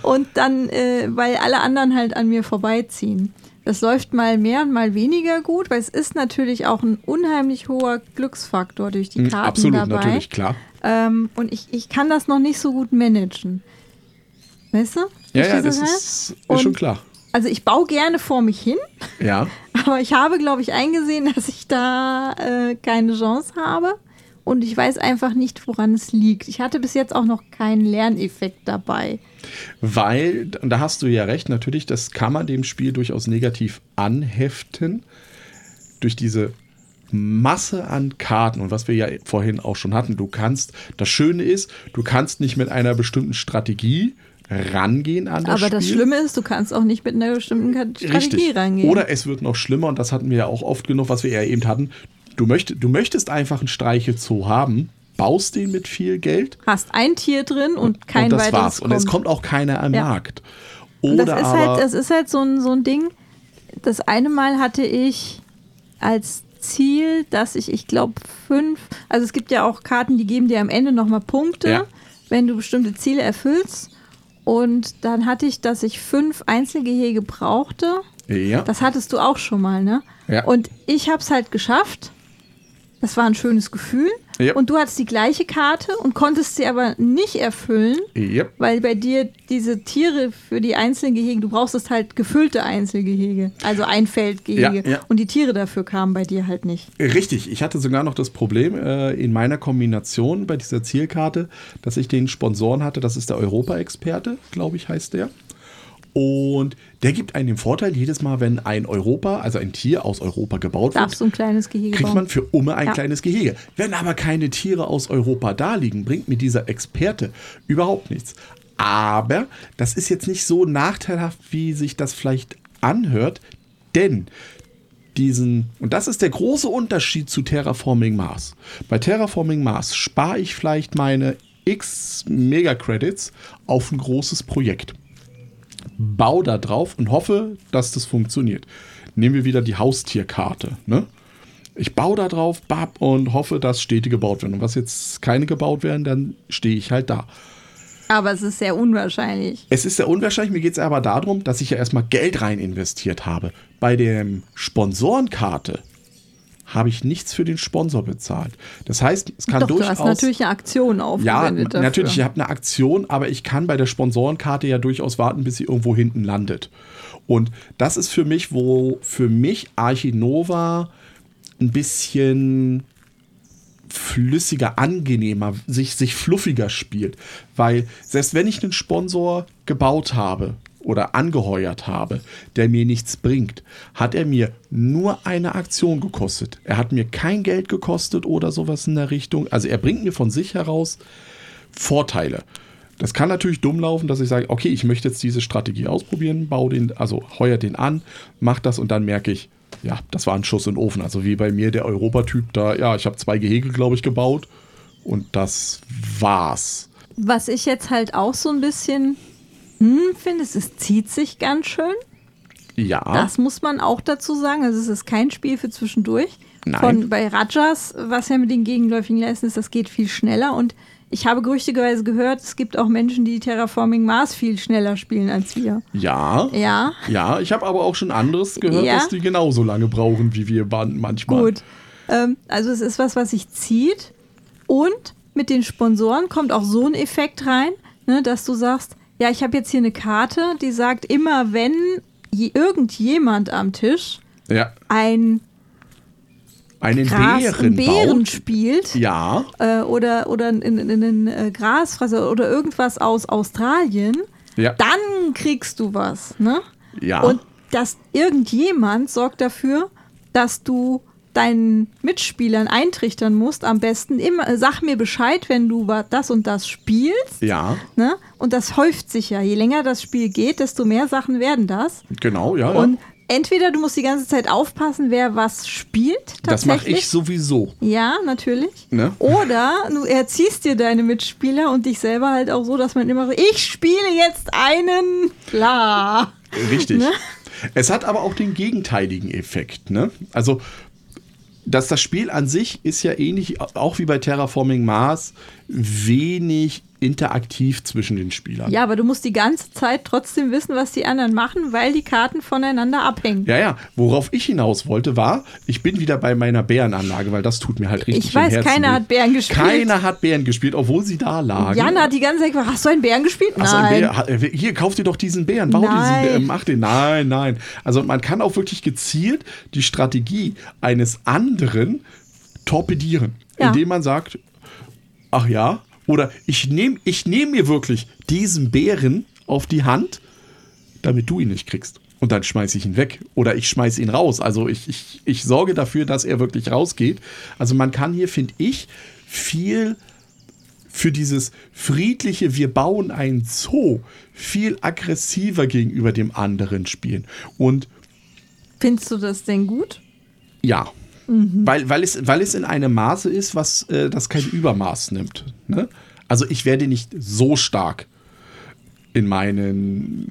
Und dann, äh, weil alle anderen halt an mir vorbeiziehen. Das läuft mal mehr und mal weniger gut, weil es ist natürlich auch ein unheimlich hoher Glücksfaktor durch die hm, Karten Absolut, dabei. natürlich, klar. Ähm, und ich, ich kann das noch nicht so gut managen. Weißt du? Ja, ja, das ist, ist schon klar. Also ich baue gerne vor mich hin. Ja. [LAUGHS] Aber ich habe, glaube ich, eingesehen, dass ich da äh, keine Chance habe. Und ich weiß einfach nicht, woran es liegt. Ich hatte bis jetzt auch noch keinen Lerneffekt dabei. Weil, und da hast du ja recht, natürlich, das kann man dem Spiel durchaus negativ anheften. Durch diese Masse an Karten und was wir ja vorhin auch schon hatten. Du kannst, das Schöne ist, du kannst nicht mit einer bestimmten Strategie rangehen an das Aber Spiel. das Schlimme ist, du kannst auch nicht mit einer bestimmten Strategie Richtig. rangehen. Oder es wird noch schlimmer und das hatten wir ja auch oft genug, was wir ja eben hatten. Du, möcht, du möchtest einfach einen Streichelzoo haben, baust den mit viel Geld. Hast ein Tier drin und kein und das weiteres war's. Kommt. Und es kommt auch keiner am ja. Markt. Oder das ist halt, das ist halt so ein, so ein Ding. Das eine Mal hatte ich als Ziel, dass ich, ich glaube, fünf, also es gibt ja auch Karten, die geben dir am Ende nochmal Punkte, ja. wenn du bestimmte Ziele erfüllst. Und dann hatte ich, dass ich fünf Einzelgehege brauchte. Ja. Das hattest du auch schon mal, ne? Ja. Und ich habe es halt geschafft. Das war ein schönes Gefühl. Yep. Und du hattest die gleiche Karte und konntest sie aber nicht erfüllen, yep. weil bei dir diese Tiere für die einzelnen Gehege, du brauchst halt gefüllte Einzelgehege, also Einfeldgehege. Ja, ja. Und die Tiere dafür kamen bei dir halt nicht. Richtig, ich hatte sogar noch das Problem äh, in meiner Kombination bei dieser Zielkarte, dass ich den Sponsoren hatte, das ist der Europa-Experte, glaube ich, heißt der. Und der gibt einen den Vorteil, jedes Mal, wenn ein Europa, also ein Tier aus Europa gebaut Darfst wird, ein kleines Gehege kriegt man für Umme ein ja. kleines Gehege. Wenn aber keine Tiere aus Europa da liegen, bringt mir dieser Experte überhaupt nichts. Aber das ist jetzt nicht so nachteilhaft, wie sich das vielleicht anhört, denn diesen, und das ist der große Unterschied zu Terraforming Mars. Bei Terraforming Mars spare ich vielleicht meine x Mega-Credits auf ein großes Projekt baue da drauf und hoffe, dass das funktioniert. Nehmen wir wieder die Haustierkarte. Ne? Ich baue da drauf bab, und hoffe, dass Städte gebaut werden. Und was jetzt keine gebaut werden, dann stehe ich halt da. Aber es ist sehr unwahrscheinlich. Es ist sehr unwahrscheinlich. Mir geht es aber darum, dass ich ja erstmal Geld rein investiert habe. Bei der Sponsorenkarte habe ich nichts für den Sponsor bezahlt. Das heißt, es kann Doch, durchaus. Du hast natürlich eine Aktion aufgewendet. Ja, natürlich, ich habe eine Aktion, aber ich kann bei der Sponsorenkarte ja durchaus warten, bis sie irgendwo hinten landet. Und das ist für mich, wo für mich Archinova ein bisschen flüssiger, angenehmer, sich, sich fluffiger spielt. Weil selbst wenn ich einen Sponsor gebaut habe oder angeheuert habe, der mir nichts bringt, hat er mir nur eine Aktion gekostet. Er hat mir kein Geld gekostet oder sowas in der Richtung. Also er bringt mir von sich heraus Vorteile. Das kann natürlich dumm laufen, dass ich sage, okay, ich möchte jetzt diese Strategie ausprobieren, baue den, also heuer den an, mach das und dann merke ich, ja, das war ein Schuss in den Ofen. Also wie bei mir der Europatyp da, ja, ich habe zwei Gehege, glaube ich, gebaut und das war's. Was ich jetzt halt auch so ein bisschen hm, finde, es, zieht sich ganz schön. Ja. Das muss man auch dazu sagen. Also es ist kein Spiel für zwischendurch. Nein. Von, bei Rajas, was ja mit den gegenläufigen Leisten ist, das geht viel schneller. Und ich habe gerüchtigerweise gehört, es gibt auch Menschen, die Terraforming Mars viel schneller spielen als wir. Ja. Ja, Ja, ich habe aber auch schon anderes gehört, Ja. dass die genauso lange brauchen wie wir manchmal. gut. Ähm, also es ist was, was sich zieht. Und mit den Sponsoren kommt auch so ein Effekt rein, ne, dass du sagst, ja, ich habe jetzt hier eine Karte, die sagt, immer wenn je, irgendjemand am Tisch Ja. ein Einen Gras, Bären, Bären baut. spielt Ja. äh, oder, oder in, in, in einen äh, Grasfresser oder irgendwas aus Australien, Ja. dann kriegst du was. Ne? Ja. Und dass irgendjemand sorgt dafür, dass du deinen Mitspielern eintrichtern musst, am besten immer, äh, sag mir Bescheid, wenn du das und das spielst. ja, Ne? Und das häuft sich ja. Je länger das Spiel geht, desto mehr Sachen werden das. genau, ja. ja. Und entweder du musst die ganze Zeit aufpassen, wer was spielt. das mache ich sowieso. Ja, natürlich. Ne? Oder du erziehst dir deine Mitspieler und dich selber halt auch so, dass man immer so, ich spiele jetzt einen bla. Richtig. Ne? Es hat aber auch den gegenteiligen Effekt. Ne? Also, dass das Spiel an sich ist ja ähnlich, auch wie bei Terraforming Mars, wenig interaktiv zwischen den Spielern. Ja, aber du musst die ganze Zeit trotzdem wissen, was die anderen machen, weil die Karten voneinander abhängen. Ja, ja. Worauf ich hinaus wollte, war, ich bin wieder bei meiner Bärenanlage, weil das tut mir halt richtig Ich weiß, im Herzen keiner hat Bären gespielt. Keiner hat Bären gespielt, obwohl sie da lagen. Jan hat die ganze Zeit gefragt, hast du einen Bären gespielt? Ach so, ein Nein. Bär, äh, hier, kauf dir doch diesen Bären, bau Nein. diesen Bären, mach den. Nein, nein. Also man kann auch wirklich gezielt die Strategie eines anderen torpedieren, Ja. indem man sagt, ach ja, oder ich nehme ich nehm mir wirklich diesen Bären auf die Hand, damit du ihn nicht kriegst. Und dann schmeiße ich ihn weg oder ich schmeiße ihn raus. Also ich, ich, ich sorge dafür, dass er wirklich rausgeht. Also man kann hier, finde ich, viel für dieses friedliche, wir bauen einen Zoo, viel aggressiver gegenüber dem anderen spielen. Und Findest du das denn gut? ja, weil, weil, es, weil es in einem Maße ist, was äh, das kein Übermaß nimmt. Ne? Also ich werde nicht so stark in meinen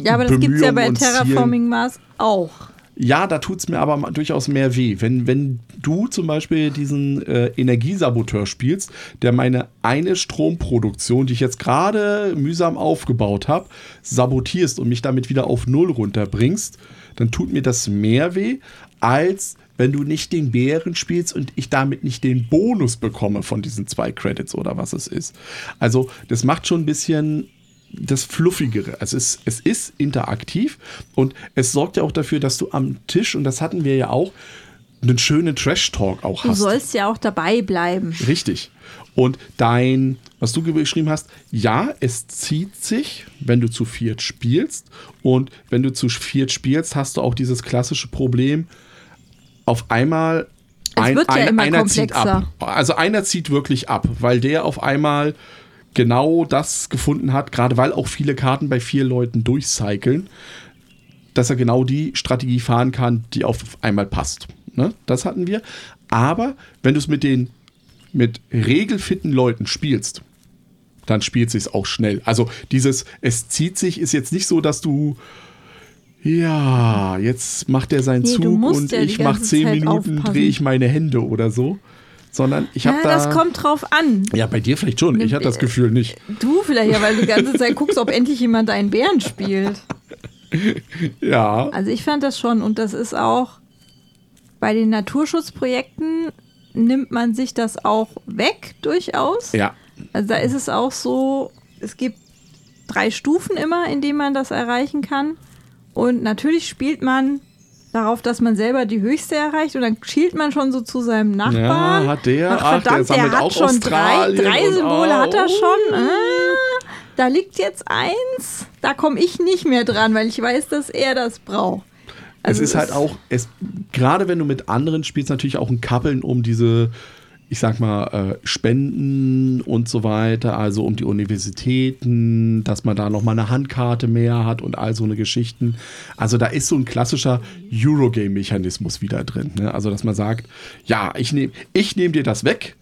Ja, aber das gibt es ja bei. Terraforming Mars auch. Ja, da tut es mir aber durchaus mehr weh. Wenn, wenn du zum Beispiel diesen äh, Energiesaboteur spielst, der meine eine Stromproduktion, die ich jetzt gerade mühsam aufgebaut habe, sabotierst und mich damit wieder auf Null runterbringst, dann tut mir das mehr weh, als wenn du nicht den Bären spielst und ich damit nicht den Bonus bekomme von diesen zwei Credits oder was es ist. Also, das macht schon ein bisschen das Fluffigere. Also es, es ist interaktiv und es sorgt ja auch dafür, dass du am Tisch, und das hatten wir ja auch, einen schönen Trash-Talk auch Du hast. sollst ja auch dabei bleiben. Richtig. Und dein, was du geschrieben hast, ja, es zieht sich, wenn du zu viert spielst. Und wenn du zu viert spielst, hast du auch dieses klassische Problem, auf einmal Es wird ja einer zieht komplexer. ab. Also einer zieht wirklich ab, weil der auf einmal genau das gefunden hat, gerade weil auch viele Karten bei vier Leuten durchcyclen, dass er genau die Strategie fahren kann, die auf einmal passt. Ne? Das hatten wir. Aber wenn du es mit den mit regelfitten Leuten spielst, dann spielt sich auch schnell. Also dieses, es zieht sich, ist jetzt nicht so, dass du ja, jetzt macht er seinen Nee, Zug und ja ich mache zehn Zeit Minuten, drehe ich meine Hände oder so. Sondern ich habe Ja, da. das kommt drauf an. ja, bei dir vielleicht schon. Ich hatte das Gefühl nicht. Du vielleicht ja, weil du die ganze Zeit guckst, ob endlich jemand einen Bären spielt. [LAUGHS] Ja. Also ich fand das schon und das ist auch bei den Naturschutzprojekten nimmt man sich das auch weg durchaus. Ja. Also da ist es auch so, es gibt drei Stufen immer, in denen man das erreichen kann. Und natürlich spielt man darauf, dass man selber die höchste erreicht und dann schielt man schon so zu seinem Nachbarn. Ja, hat der? Ach, der verdammt, der, sammelt hat auch schon drei, Australien drei Symbole hat er schon. Ah. da liegt jetzt eins, da komme ich nicht mehr dran, weil ich weiß, dass er das braucht. Also es ist halt auch, es, gerade wenn du mit anderen spielst, natürlich auch ein Kappeln um diese, ich sag mal, äh, Spenden und so weiter, also um die Universitäten, dass man da nochmal eine Handkarte mehr hat und all so eine Geschichten. Also da ist so ein klassischer Eurogame-Mechanismus wieder drin. Ne? Also dass man sagt, ja, ich nehme ich nehm dir das weg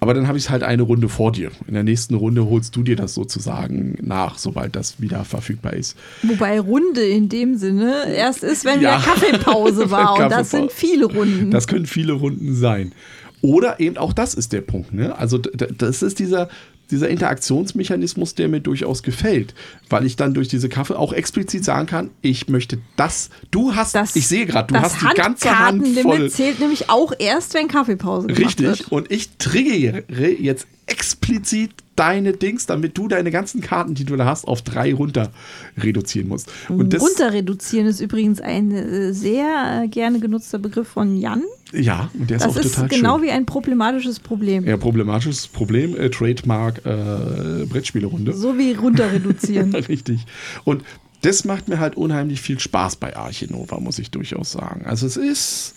aber dann habe ich es halt eine Runde vor dir. In der nächsten Runde holst du dir das sozusagen nach, sobald das wieder verfügbar ist. Wobei Runde in dem Sinne erst ist, wenn ja. Kaffeepause [LAUGHS] war. und das sind viele Runden. Das können viele Runden sein. Oder eben auch das ist der Punkt. Ne? Also das ist dieser, dieser Interaktionsmechanismus, der mir durchaus gefällt, weil ich dann durch diese Kaffee auch explizit sagen kann, ich möchte das. Du hast, das, ich sehe gerade, du hast die ganze Hand voll. zählt nämlich auch erst, wenn Kaffeepause gemacht Richtig. Wird. Und ich triggere jetzt explizit deine Dings, damit du deine ganzen Karten, die du da hast, auf drei runter reduzieren musst. Und das, runter reduzieren ist übrigens ein äh, sehr äh, gerne genutzter Begriff von Jan. Ja, und der ist das auch total schön. Das ist genau wie ein problematisches Problem. Ja, problematisches Problem, äh, Trademark, äh, Brettspielerunde. So wie runter reduzieren. [LAUGHS] Richtig. Und das macht mir halt unheimlich viel Spaß bei Archinova, muss ich durchaus sagen. Also es ist,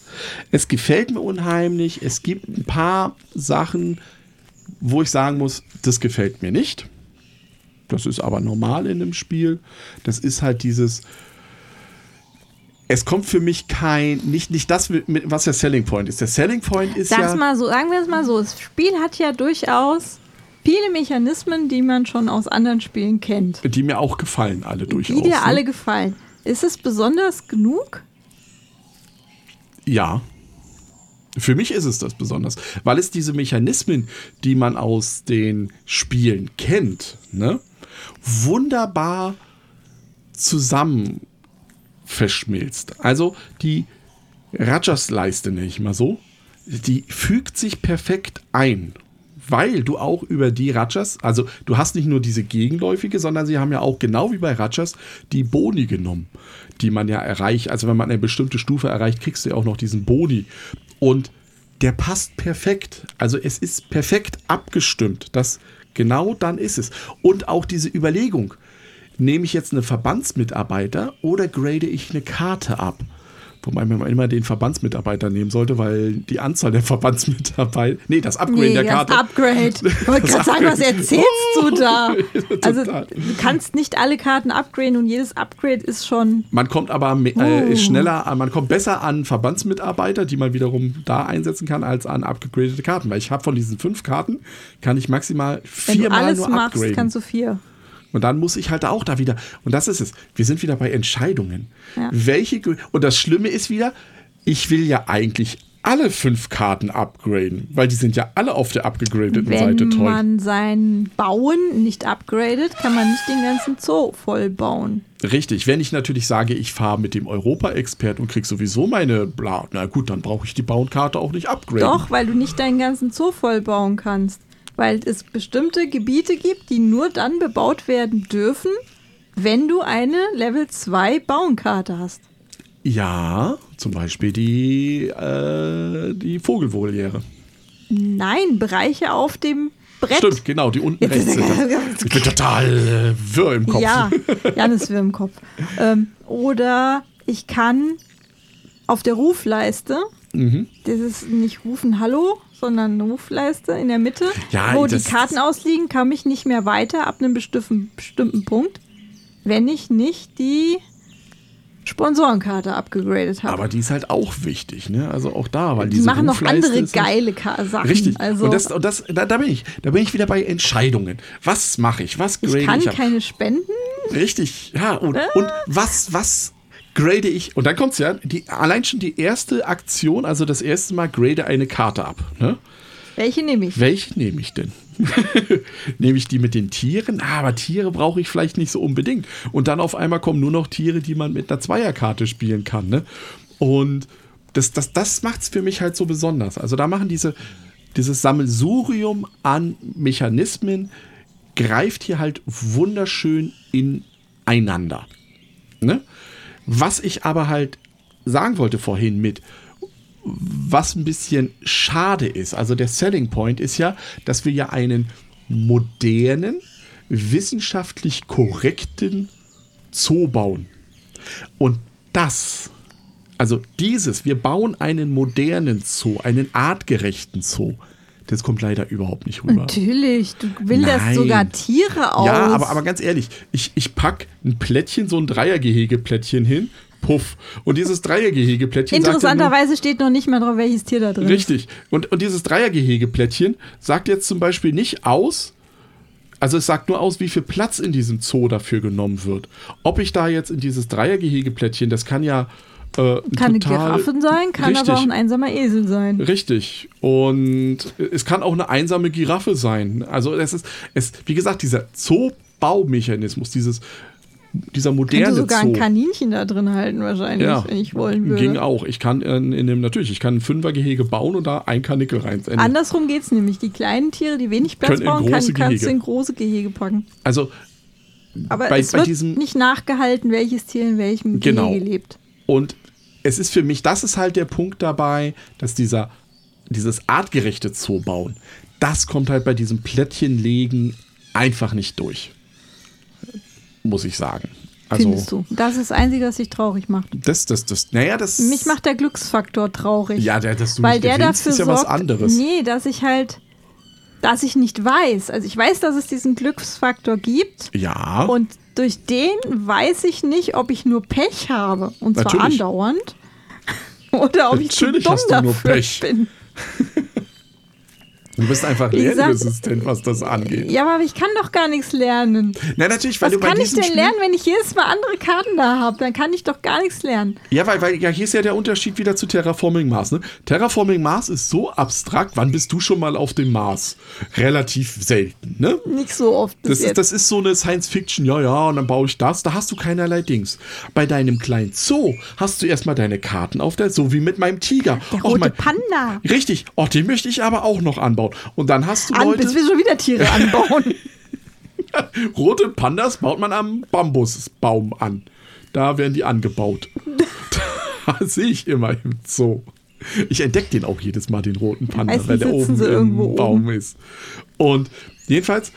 es gefällt mir unheimlich. Es gibt ein paar Sachen, wo ich sagen muss, das gefällt mir nicht. Das ist aber normal in einem Spiel. Das ist halt dieses. Es kommt für mich kein, nicht, nicht das, was der Selling Point ist. Der Selling Point ist Sag's ja. mal so, sagen wir es mal so: Das Spiel hat ja durchaus viele Mechanismen, die man schon aus anderen Spielen kennt. Die mir auch gefallen, alle durchaus. Die dir ne? alle gefallen. Ist es besonders genug? Ja. Für mich ist es das besonders, weil es diese Mechanismen, die man aus den Spielen kennt, ne, wunderbar zusammen verschmilzt. Also die Rajas-Leiste, nenne ich mal so, die fügt sich perfekt ein weil du auch über die Rajas, also du hast nicht nur diese gegenläufige, sondern sie haben ja auch genau wie bei Rajas die Boni genommen, die man ja erreicht. Also wenn man eine bestimmte Stufe erreicht, kriegst du ja auch noch diesen Boni. Und der passt perfekt. Also es ist perfekt abgestimmt. Das genau dann ist es. Und auch diese Überlegung, nehme ich jetzt einen Verbandsmitarbeiter oder grade ich eine Karte ab? Wobei man immer den Verbandsmitarbeiter nehmen sollte, weil die Anzahl der Verbandsmitarbeiter. Nee, das Upgrade nee, der das Karte. Upgrade. Ich wollte gerade sagen, was erzählst oh, du da? [LAUGHS] Also, du kannst nicht alle Karten upgraden und jedes Upgrade ist schon. Man kommt aber äh, uh. schneller, man kommt besser an Verbandsmitarbeiter, die man wiederum da einsetzen kann, als an abgegradete Karten. Weil ich habe von diesen fünf Karten, kann ich maximal viermal nur machst, upgraden. kannst du vier. Und dann muss ich halt auch da wieder, und das ist es, wir sind wieder bei Entscheidungen. Ja. Welche, und das Schlimme ist wieder, ich will ja eigentlich alle fünf Karten upgraden, weil die sind ja alle auf der abgegradeten Wenn Seite toll. Wenn man sein Bauen nicht upgradet, kann man nicht den ganzen Zoo voll bauen. Richtig, wenn ich natürlich sage, ich fahre mit dem Europa-Expert und krieg sowieso meine bla, na gut, dann brauche ich die Bauenkarte auch nicht upgraden. Doch, weil du nicht deinen ganzen Zoo voll bauen kannst weil es bestimmte Gebiete gibt, die nur dann bebaut werden dürfen, wenn du eine Level 2 Bauenkarte hast. Ja, zum Beispiel die, äh, die Vogelvoliere. Nein, Bereiche auf dem Brett. Stimmt, genau, die unten rechts sind. Ich bin total äh, wirr im Kopf. Ja, Jan ist wirr im Kopf. Ähm, oder ich kann auf der Rufleiste, mhm. das ist nicht rufen Hallo, sondern eine Rufleiste in der Mitte, ja, wo die Karten ausliegen, kam ich nicht mehr weiter ab einem bestimmten, bestimmten Punkt, wenn ich nicht die Sponsorenkarte abgegradet habe. Aber die ist halt auch wichtig, ne? Also auch da, weil die diese machen noch andere geile Sachen. Richtig. Also und das, und das da, da, bin ich, da bin ich wieder bei Entscheidungen. Was mache ich? Was grade ich? Kann ich kann keine spenden. Richtig. Ja. Und, äh. und was was grade ich, und dann kommt es ja, die, allein schon die erste Aktion, also das erste Mal grade eine Karte ab. Ne? Welche nehme ich? Welche nehme ich denn? [LAUGHS] nehme ich die mit den Tieren? Ah, aber Tiere brauche ich vielleicht nicht so unbedingt. Und dann auf einmal kommen nur noch Tiere, die man mit einer Zweierkarte spielen kann. Ne? Und das, das, das macht es für mich halt so besonders. Also da machen diese, dieses Sammelsurium an Mechanismen, greift hier halt wunderschön ineinander. Ne? Was ich aber halt sagen wollte vorhin mit, was ein bisschen schade ist, also der Selling Point ist ja, dass wir ja einen modernen, wissenschaftlich korrekten Zoo bauen. Und das, also dieses, wir bauen einen modernen Zoo, einen artgerechten Zoo. Das kommt leider überhaupt nicht rüber. Natürlich, du willst Nein. sogar Tiere aus. Ja, aber, aber ganz ehrlich, ich, ich pack ein Plättchen, so ein Dreiergehegeplättchen hin, puff. Und dieses Dreiergehegeplättchen nur, Interessanterweise steht noch nicht mal drauf, welches Tier da drin ist. Richtig. Und, und dieses Dreiergehegeplättchen sagt jetzt zum Beispiel nicht aus, also es sagt nur aus, wie viel Platz in diesem Zoo dafür genommen wird. Ob ich da jetzt in dieses Dreiergehegeplättchen, das kann ja äh, Kann eine Giraffe sein, kann Richtig. aber auch ein einsamer Esel sein. Richtig. Und es kann auch eine einsame Giraffe sein. Also es ist, es, wie gesagt, dieser Zoobaumechanismus, dieses, dieser Könnte moderne sogar Zoo. ein Kaninchen da drin halten, wahrscheinlich, ja, wenn ich wollen würde. ging auch. Ich kann in, in dem, natürlich, ich kann ein Fünfergehege bauen und da ein Kanickel rein. Andersrum geht es nämlich. Die kleinen Tiere, die wenig Platz brauchen, kann, kannst du in große Gehege packen. Also Aber Bei- es bei wird diesem- nicht nachgehalten, welches Tier in welchem Genau. Gehege lebt. Und es ist für mich, das ist halt der Punkt dabei, dass dieser, dieses artgerechte Zoo bauen, das kommt halt bei diesem Plättchenlegen einfach nicht durch. Muss ich sagen. Also, Findest du? Das ist das Einzige, was dich traurig macht. das, das, das, naja, das. Mich macht der Glücksfaktor traurig. Ja, der, dass du weil der gewinnst, dafür ist ja sorgt, was anderes. Nee, dass ich halt, dass ich nicht weiß. Also ich weiß, dass es diesen Glücksfaktor gibt. Ja, Und durch den weiß ich nicht, ob ich nur Pech habe. Und zwar Natürlich. andauernd. [LAUGHS] Oder ob ich zu Natürlich dumm du nur dafür Pech. bin. [LAUGHS] du bist einfach lernresistent, was das angeht. Ja, aber ich kann doch gar nichts lernen. Nein, natürlich, weil Was du bei kann ich denn Spiel, lernen, wenn ich jedes Mal andere Karten da habe? Dann kann ich doch gar nichts lernen. Ja, weil, weil ja, hier ist ja der Unterschied wieder zu Terraforming Mars. Ne? Terraforming Mars ist so abstrakt. Wann bist du schon mal auf dem Mars? Relativ selten, ne? Nicht so oft Das ist, das ist so eine Science-Fiction, ja, ja, und dann baue ich das. Da hast du keinerlei Dings. Bei deinem kleinen Zoo hast du erstmal deine Karten auf der, so wie mit meinem Tiger. der Och, rote mein, Panda. Richtig, oh, den möchte ich aber auch noch anbauen. Und dann hast du An, Leute, bis wir schon wieder Tiere [LAUGHS] anbauen. [LAUGHS] rote Pandas baut man am Bambusbaum an. Da werden die angebaut. [LAUGHS] da sehe ich immer im Zoo. Ich entdecke den auch jedes Mal, den roten Panda, Meistens weil der oben im irgendwo Baum ist. Und jedenfalls,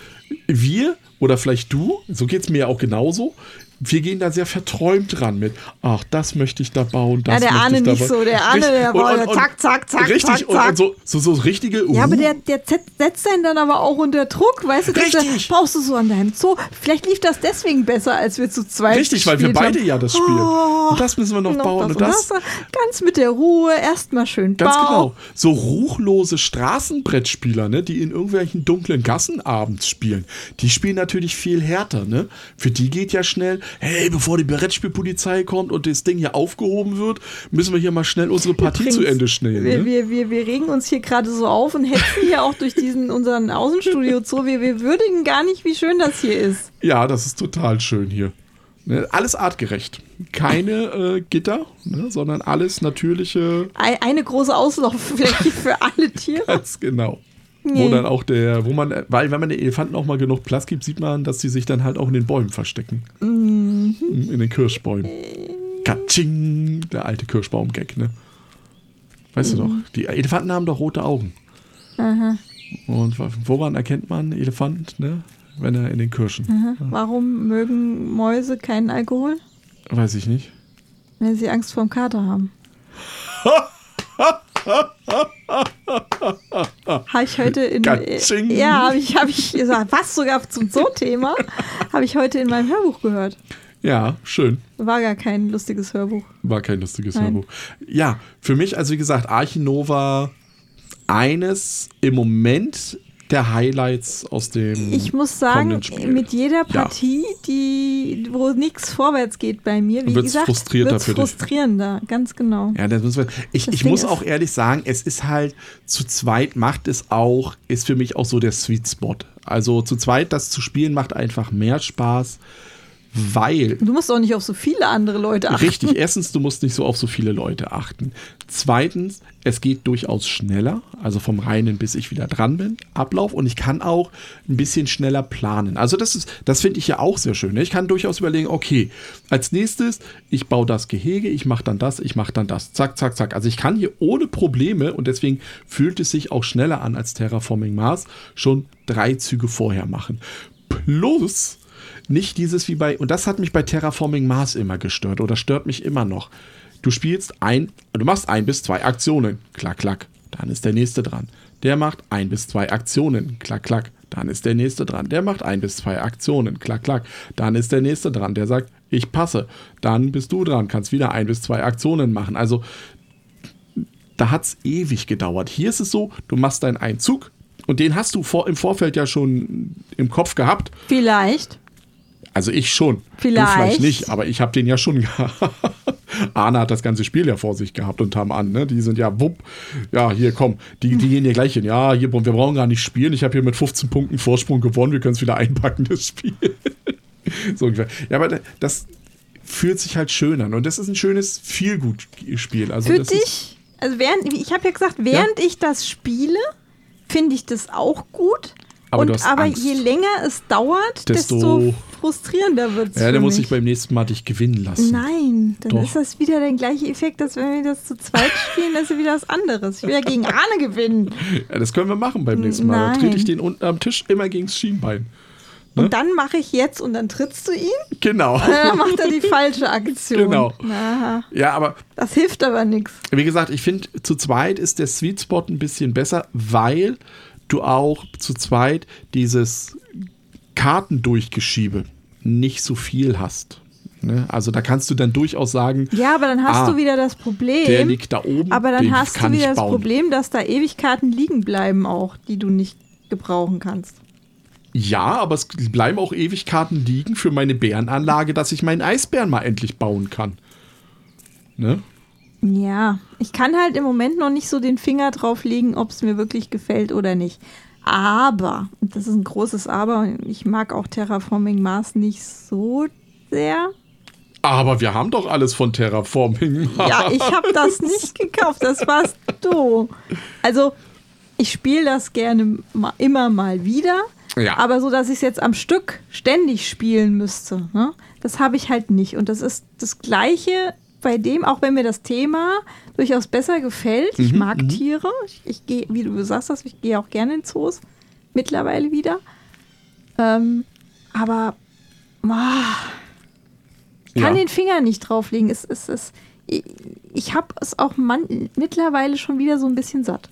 wir oder vielleicht du, so geht es mir ja auch genauso, wir gehen da sehr verträumt ran mit, ach, das möchte ich da bauen, das Ja, der da nicht bauen. so. Der Richtig. der und- zack, zack, zack, Richtig, zack, und, zack. und so, so, so richtige Ja, aber uh, der, der set- setzt einen dann aber auch unter Druck, weißt du? Das Richtig. brauchst du so an deinem Zoo. Vielleicht lief das deswegen besser, als wir zu zweit Richtig, weil wir beide haben. ja das spielen. Oh, und das müssen wir noch, noch bauen. das und das, Ganz mit der Ruhe, erstmal schön Ganz bauen. genau. So ruchlose Straßenbrettspieler, ne, die in irgendwelchen dunklen Gassen abends spielen, die spielen natürlich viel härter, ne? Für die geht ja schnell, hey, bevor die Brettspielpolizei kommt und das Ding hier aufgehoben wird, müssen wir hier mal schnell unsere Partie zu Übrigens, Ende schnellen. Wir, Ne? wir, wir, wir regen uns hier gerade so auf und hetzen hier auch durch diesen unseren Außenstudio zu. Wir, wir würdigen gar nicht, wie schön das hier ist. Ja, das ist total schön hier. Ne? Alles artgerecht. Keine äh, Gitter, ne? sondern alles natürliche, Ei- Eine große Auslauffläche für alle [LAUGHS] Tiere. ganz genau. Wo Nee. dann auch der, wo man, weil wenn man den Elefanten auch mal genug Platz gibt, sieht man, dass sie sich dann halt auch in den Bäumen verstecken. Mhm. In den Kirschbäumen. Katsching, der alte Kirschbaum-Gag, ne? Weißt du doch, die Elefanten haben doch rote Augen. Mhm. Aha. Und woran erkennt man Elefant, ne? Wenn er in den Kirschen. Aha. Warum mögen Mäuse keinen Alkohol? Weiß ich nicht. Wenn sie Angst vorm Kater haben. [LAUGHS] habe ich heute in äh, ja habe ich habe ich gesagt was sogar zum Zoo-Thema habe ich heute in meinem Hörbuch gehört Ja, schön. war gar kein lustiges Hörbuch War kein lustiges Nein. Hörbuch. Ja, für mich, also wie gesagt, Archinova eines im Moment der Highlights aus dem. ich muss sagen mit jeder Partie die wo nichts vorwärts geht bei mir wie Wird's gesagt frustrierter wird's für dich. frustrierender ganz genau Ja, das müssen wir. Ich, Das ich Ding muss ist- auch ehrlich sagen, es ist halt zu zweit macht es auch, ist für mich auch so der Sweet Spot. Also zu zweit das zu spielen macht einfach mehr Spaß, weil du musst auch nicht auf so viele andere Leute achten Richtig, erstens, du musst nicht so auf so viele Leute achten. Zweitens, es geht durchaus schneller, also vom reinen bis ich wieder dran bin, Ablauf und ich kann auch ein bisschen schneller planen. Also das ist, das finde ich ja auch sehr schön. ne? Ich kann durchaus überlegen, okay, als nächstes, ich baue das Gehege, ich mache dann das, ich mache dann das, zack, zack, zack. Also ich kann hier ohne Probleme und deswegen fühlt es sich auch schneller an als Terraforming Mars schon drei Züge vorher machen. Plus nicht dieses wie bei, und das hat mich bei Terraforming Mars immer gestört oder stört mich immer noch. Du spielst ein, du machst ein bis zwei Aktionen, klack, klack, dann ist der nächste dran. Der macht ein bis zwei Aktionen, klack, klack, dann ist der nächste dran. Der macht ein bis zwei Aktionen, klack, klack, dann ist der nächste dran. Der sagt, ich passe, dann bist du dran, kannst wieder ein bis zwei Aktionen machen. Also da hat es ewig gedauert. Hier ist es so, du machst deinen Einzug und den hast du vor, im Vorfeld ja schon im Kopf gehabt. Vielleicht. Also ich schon. Vielleicht. Du vielleicht nicht, aber ich habe den ja schon [LAUGHS] gehabt. Arne hat das ganze Spiel ja vor sich gehabt und haben an, ne? Die sind ja, wupp, ja, hier komm, die, die gehen hier gleich hin. Ja, hier, wir brauchen gar nicht spielen. Ich habe hier mit 15 Punkten Vorsprung gewonnen, wir können es wieder einpacken, das Spiel. [LAUGHS] so ungefähr. Ja, aber das fühlt sich halt schön an. Und das ist ein schönes Feelgood-Spiel. Also Für dich, also während, ich habe ja gesagt, während ich das spiele, finde ich das auch gut. Aber und, aber Angst. je länger es dauert, Desto- desto, frustrierender wird es. ja, der muss sich beim nächsten Mal dich gewinnen lassen. Nein, dann Doch. ist das wieder der gleiche Effekt, als wenn wir das zu zweit spielen, das ist wieder was anderes. Ich will ja gegen Arne gewinnen. Ja, das können wir machen beim nächsten Mal. Da Nein. trete ich den unten am Tisch immer gegen das Schienbein. Ne? Und dann mache ich jetzt und dann trittst du ihn, Genau. [LAUGHS] dann macht er die falsche Aktion. Genau. Aha, Ja, aber das hilft aber nichts. wie gesagt, ich finde, zu zweit ist der Sweet Spot ein bisschen besser, weil du auch zu zweit dieses Kartendurchgeschiebe nicht so viel hast. Ne? Also da kannst du dann durchaus sagen, Ja, aber dann hast Ah, du wieder das Problem. der liegt da oben, aber dann hast du wieder das bauen. Problem, dass da Ewigkeiten liegen bleiben auch, die du nicht gebrauchen kannst. Ja, aber es bleiben auch Ewigkeiten liegen für meine Bärenanlage, dass ich meinen Eisbären mal endlich bauen kann. Ne? Ja, ich kann halt im Moment noch nicht so den Finger drauf legen, ob es mir wirklich gefällt oder nicht. Aber, und das ist ein großes Aber, ich mag auch Terraforming Mars nicht so sehr. Aber wir haben doch alles von Terraforming. Ja, ich habe das nicht gekauft, das warst du. Also, ich spiele das gerne immer mal wieder, Ja. aber so, dass ich es jetzt am Stück ständig spielen müsste, ne? das habe ich halt nicht. Und das ist das Gleiche bei dem, auch wenn mir das Thema durchaus besser gefällt. Ich mag Tiere. Ich, ich gehe, wie du sagst, hast, ich gehe auch gerne in Zoos. Mittlerweile wieder. Ähm, aber ah, ich kann Ja. den Finger nicht drauflegen. Es, es, es, ich ich habe es auch man, mittlerweile schon wieder so ein bisschen satt.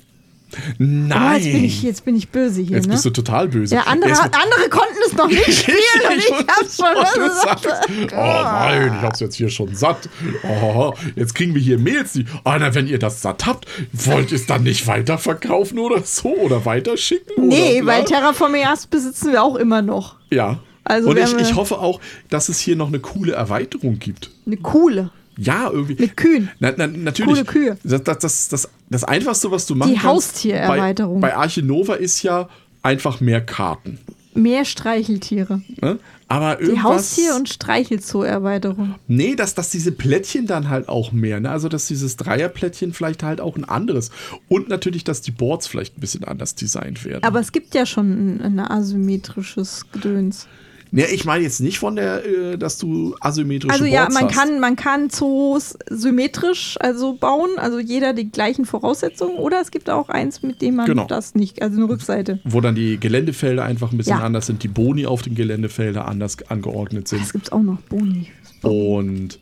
Nein. Oh, jetzt, bin ich, jetzt bin ich böse hier. Jetzt ne? bist du total böse. ja, andere, andere konnten es noch nicht [LAUGHS] spielen und ich hab's schon Oh, gesagt. sagst, oh nein, ich hab's jetzt hier schon satt. Oh, jetzt kriegen wir hier Mails, die, ah, na, wenn ihr das satt habt, wollt ihr es dann nicht weiterverkaufen oder so oder weiterschicken? Nee, oder weil Terraforming Mars besitzen wir auch immer noch. Ja. Also Und ich, ich hoffe auch, dass es hier noch eine coole Erweiterung gibt. Eine coole. Ja, irgendwie. Mit Kühen. Na, na, natürlich. Coole Kühe. Das, das, das, das, das Einfachste, was du machen Die. Haustiererweiterung. Bei, bei Arche Nova ist ja einfach mehr Karten. Mehr Streicheltiere. Ne? Aber Die irgendwas. Haustier- und Streichelzoo-Erweiterung. Nee, dass, dass diese Plättchen dann halt auch mehr, ne? Also, dass dieses Dreierplättchen vielleicht halt auch ein anderes. Und natürlich, dass die Boards vielleicht ein bisschen anders designt werden. Aber es gibt ja schon ein, ein asymmetrisches Gedöns. Nee, ich meine jetzt nicht von der, äh, dass du asymmetrische Also ja, Boards man hast. kann, man kann Zoos symmetrisch also bauen, also jeder die gleichen Voraussetzungen. Oder es gibt auch eins, mit dem man Genau. das nicht, also eine Rückseite. Wo dann die Geländefelder einfach ein bisschen Ja. anders sind, die Boni auf den Geländefeldern anders angeordnet sind. Das gibt es auch noch, Boni. Und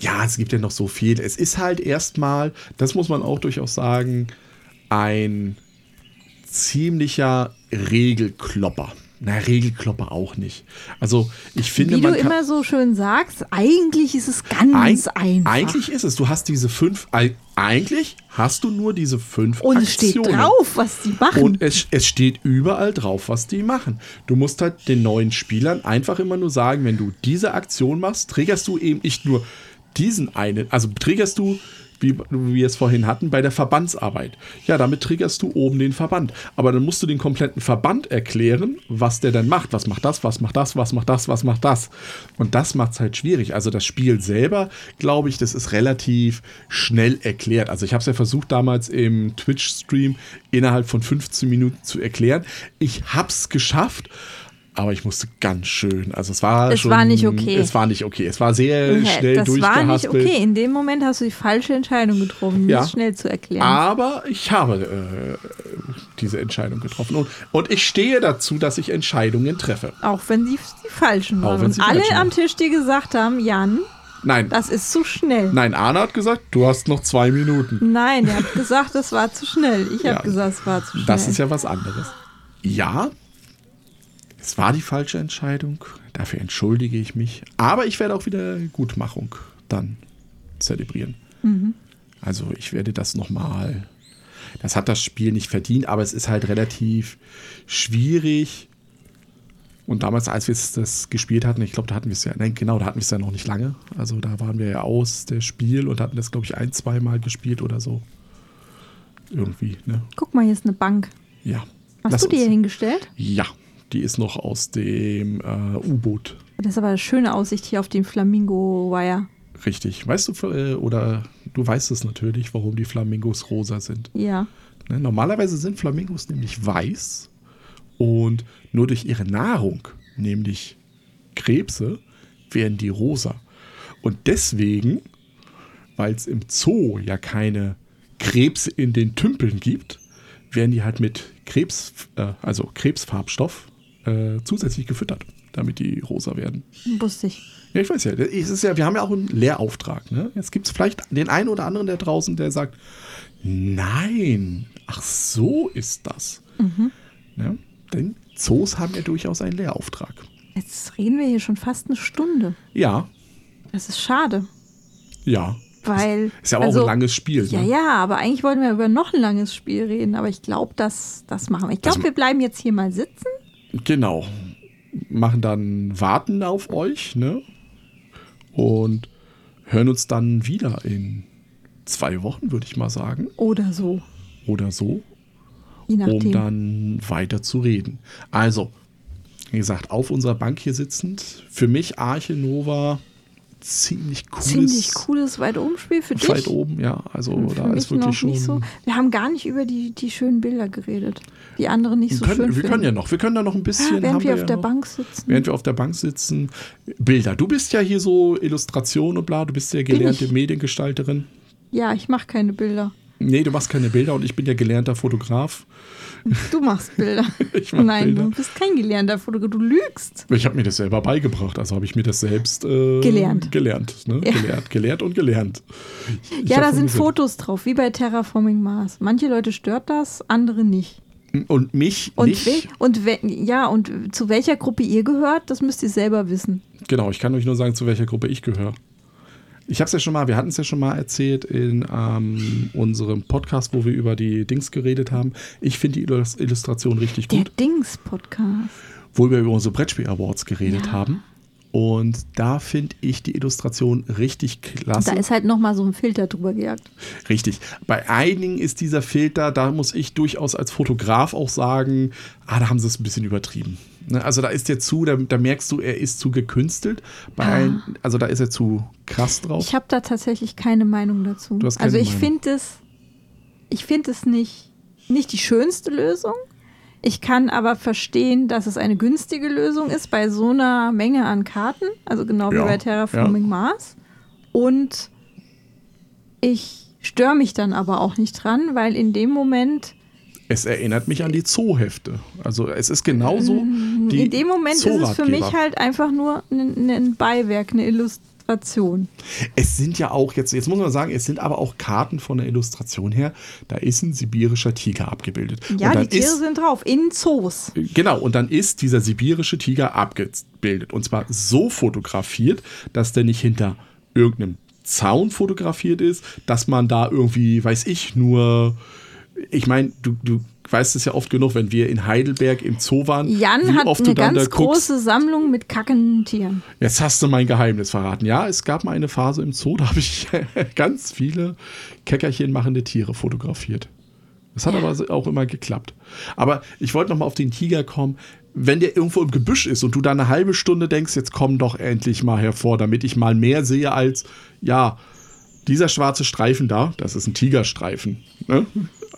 ja, es gibt ja noch so viel. Es ist halt erstmal, das muss man auch durchaus sagen, ein ziemlicher Regelklopper. Na, Regelklopper auch nicht. Also, ich finde, Wie du immer so schön sagst, eigentlich ist es ganz Eig- einfach. Eigentlich ist es, du hast diese fünf, eig- eigentlich hast du nur diese fünf Und es steht Aktionen. drauf, was die machen. Und es, es steht überall drauf, was die machen. Du musst halt den neuen Spielern einfach immer nur sagen, wenn du diese Aktion machst, triggerst du eben nicht nur diesen einen, also triggerst du, wie, wir es vorhin hatten, bei der Verbandsarbeit. Ja, damit triggerst du oben den Verband. Aber dann musst du den kompletten Verband erklären, was der dann macht. Was macht das, was macht das, was macht das, was macht das. Und das macht es halt schwierig. Also das Spiel selber, glaube ich, das ist relativ schnell erklärt. Also ich habe es ja versucht damals im Twitch-Stream innerhalb von 15 Minuten zu erklären. Ich habe es geschafft, Aber ich musste ganz schön. Also es war Es schon. war nicht okay. Es war nicht okay. Es war sehr Hä, schnell das war nicht durchgehaspelt. okay. In dem Moment hast du die falsche Entscheidung getroffen, um Ja. das schnell zu erklären. Aber ich habe äh, diese Entscheidung getroffen. Und, und ich stehe dazu, dass ich Entscheidungen treffe. Auch wenn sie die falschen waren. Und alle falschen am waren. Tisch dir gesagt haben, Jan, Nein. das ist zu schnell. Nein, Arne hat gesagt, du hast noch zwei Minuten. Nein, der hat gesagt, das war zu schnell. Ich Ja. habe gesagt, es war zu schnell. Das ist ja was anderes. Ja, es war die falsche Entscheidung. Dafür entschuldige ich mich. Aber ich werde auch wieder Gutmachung dann zelebrieren. Mhm. Also ich werde das nochmal. Das hat das Spiel nicht verdient, aber es ist halt relativ schwierig. Und damals, als wir das gespielt hatten, ich glaube, da hatten wir es ja, nein, genau, da hatten wir es ja noch nicht lange. Also da waren wir ja aus der Spiel und hatten das, glaube ich, ein, zweimal gespielt oder so. Irgendwie, ne? Guck mal, hier ist eine Bank. Ja. Hast Lass du die uns- hier hingestellt? Ja, die ist noch aus dem äh, U-Boot. Das ist aber eine schöne Aussicht hier auf den Flamingo-Wire. Richtig. Weißt du, äh, oder du weißt es natürlich, warum die Flamingos rosa sind. Ja. Ne? Normalerweise sind Flamingos nämlich weiß und nur durch ihre Nahrung, nämlich Krebse, werden die rosa. Und deswegen, weil es im Zoo ja keine Krebse in den Tümpeln gibt, werden die halt mit Krebs, äh, also Krebsfarbstoff äh, zusätzlich gefüttert, damit die rosa werden. Wusste ich. Ja, ich weiß ja. Es ist ja, wir haben ja auch einen Lehrauftrag. Ne? Jetzt gibt es vielleicht den einen oder anderen da draußen, der sagt, nein, ach so ist das. Ne? Denn Zoos haben ja durchaus einen Lehrauftrag. Jetzt reden wir hier schon fast eine Stunde. Ja, Das ist schade, ja. weil. Ist ja aber also, auch ein langes Spiel. Ja, ne? ja, aber eigentlich wollten wir über noch ein langes Spiel reden, aber ich glaube, das, das machen wir. Ich glaube, wir bleiben jetzt hier mal sitzen. Genau. Machen dann Warten auf euch, ne? Und hören uns dann wieder in zwei Wochen, würde ich mal sagen. Oder so. Oder so. Um dann weiter zu reden. Also, wie gesagt, auf unserer Bank hier sitzend, für mich Arche Nova ziemlich cooles. Ziemlich cooles weit oben Spiel für dich. Weit oben, ja. Also Für da ist wirklich schon. nicht so. Wir haben gar nicht über die, die schönen Bilder geredet. Die anderen nicht so können, schön wir finden. können ja noch, wir können da noch ein bisschen. ja, während wir wir auf ja der noch, Bank sitzen. Während wir auf der Bank sitzen. Bilder. Du bist ja hier so Illustration und bla, du bist ja gelernte? Mediengestalterin. Ja, ich mache keine Bilder. Nee, du machst keine Bilder und ich bin ja gelernter Fotograf. Du machst Bilder. [LAUGHS] Ich mach Nein, Bilder. du bist kein gelernter Fotograf. Du lügst. Ich habe mir das selber beigebracht, also habe ich mir das selbst äh, Gelernt. Gelernt, ne? Ja. Gelehrt, gelehrt und gelernt. Ich ja, da sind. Fotos drauf, wie bei Terraforming Mars. Manche Leute stört das, andere nicht. Und mich Und, nicht. we und we ja, und zu welcher Gruppe ihr gehört, das müsst ihr selber wissen. Genau, ich kann euch nur sagen, zu welcher Gruppe ich gehöre. Ich habe es ja schon mal, wir hatten es ja schon mal erzählt in ähm, unserem Podcast, wo wir über die Dings geredet haben. Ich finde die Illus- Illustration richtig Der gut, Dings-Podcast. wo wir über unsere Brettspiel Awards geredet Ja. haben. Und da finde ich die Illustration richtig klasse. Da ist halt nochmal so ein Filter drüber gejagt. Richtig. Bei einigen ist dieser Filter, da muss ich durchaus als Fotograf auch sagen, ah, da haben sie es ein bisschen übertrieben. Ne, Also da ist der zu, da, da merkst du, er ist zu gekünstelt. Bei Ah. allen, also da ist er zu krass drauf. Ich habe da tatsächlich keine Meinung dazu. Du hast keine also ich finde es, ich finde es nicht, nicht die schönste Lösung. Ich kann aber verstehen, dass es eine günstige Lösung ist bei so einer Menge an Karten, also genau wie Ja, bei Terraforming Mars. Und ich störe mich dann aber auch nicht dran, weil in dem Moment, Es erinnert mich an die Zoohefte. Also es ist genauso. Die Mm, in dem Moment ist es für mich halt einfach nur ein, ein Beiwerk, eine Illustration. Es sind ja auch, jetzt, jetzt muss man sagen, es sind aber auch Karten von der Illustration her. Da ist ein sibirischer Tiger abgebildet. Ja, die Tiere ist, sind drauf, in Zoos. Genau, und dann ist dieser sibirische Tiger abgebildet. Und zwar so fotografiert, dass der nicht hinter irgendeinem Zaun fotografiert ist, dass man da irgendwie, weiß ich, nur. Ich meine, du, du weißt es ja oft genug, wenn wir in Heidelberg im Zoo waren. Jan hat oft eine ganz große Sammlung mit kackenden Tieren. Jetzt hast du mein Geheimnis verraten. Ja, es gab mal eine Phase im Zoo, da habe ich [LAUGHS] ganz viele Käckerchen machende Tiere fotografiert. Das hat aber auch immer geklappt. Aber ich wollte noch mal auf den Tiger kommen. Wenn der irgendwo im Gebüsch ist und du da eine halbe Stunde denkst, jetzt komm doch endlich mal hervor, damit ich mal mehr sehe als, ja, dieser schwarze Streifen da, das ist ein Tigerstreifen. Ne?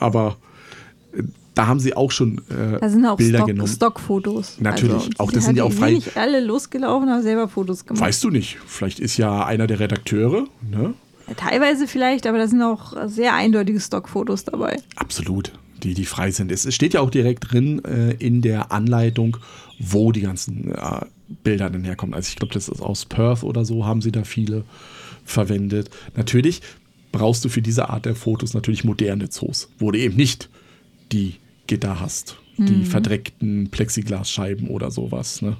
Aber äh, da haben sie auch schon äh, Da sind auch Bilder Stock, genommen. Stockfotos. Natürlich, Also, auch die das sind ja auch die frei- nicht alle losgelaufen, haben selber Fotos gemacht. Weißt du nicht, vielleicht ist ja einer der Redakteure, ne? Teilweise vielleicht, aber da sind auch sehr eindeutige Stockfotos dabei. Absolut, die, die frei sind. Es es steht ja auch direkt drin äh, in der Anleitung, wo die ganzen äh, Bilder denn herkommen. Also ich glaube, das ist aus Perth oder so, haben sie da viele verwendet. Natürlich brauchst du für diese Art der Fotos natürlich moderne Zoos, wo du eben nicht die Gitter hast, die verdreckten Plexiglasscheiben oder sowas, ne?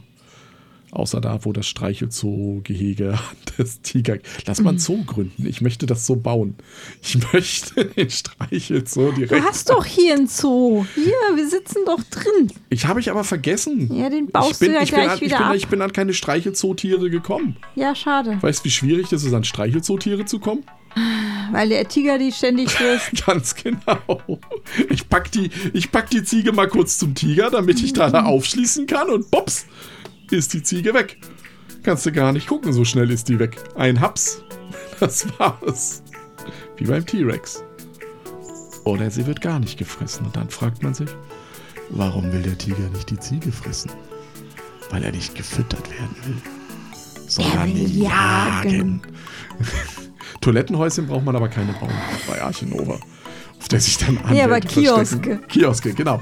Außer da, wo das Streichelzoo-Gehege [LAUGHS] des Tiger. Lass mal ein Zoo gründen. Ich möchte das so bauen. Ich [LAUGHS] möchte den Streichelzoo Du direkt. hast doch hier ein Zoo. Hier, wir sitzen doch drin. Ich habe ich aber vergessen. Ja, den baust ich bin, du ja ich bin gleich an, ich wieder bin, ab. Ich bin an keine Streichelzootiere gekommen. Ja, schade. Weißt du, wie schwierig das ist, an Streichelzootiere zu kommen? Weil der Tiger die ständig [LAUGHS] frisst. Ganz genau. Ich pack, die, ich pack die Ziege mal kurz zum Tiger, damit ich da, da aufschließen kann und bops, ist die Ziege weg. Kannst du gar nicht gucken, so schnell ist die weg. Ein Haps, das war's. Wie beim T-Rex. Oder sie wird gar nicht gefressen. Und dann fragt man sich, warum will der Tiger nicht die Ziege fressen? Weil er nicht gefüttert werden will. Sondern jagen. jagen. [LAUGHS] Toilettenhäuschen braucht man aber keine bauen bei Archinova. Auf der sich dann Nee, aber Anwälte Kioske. verstecken. Kioske, genau.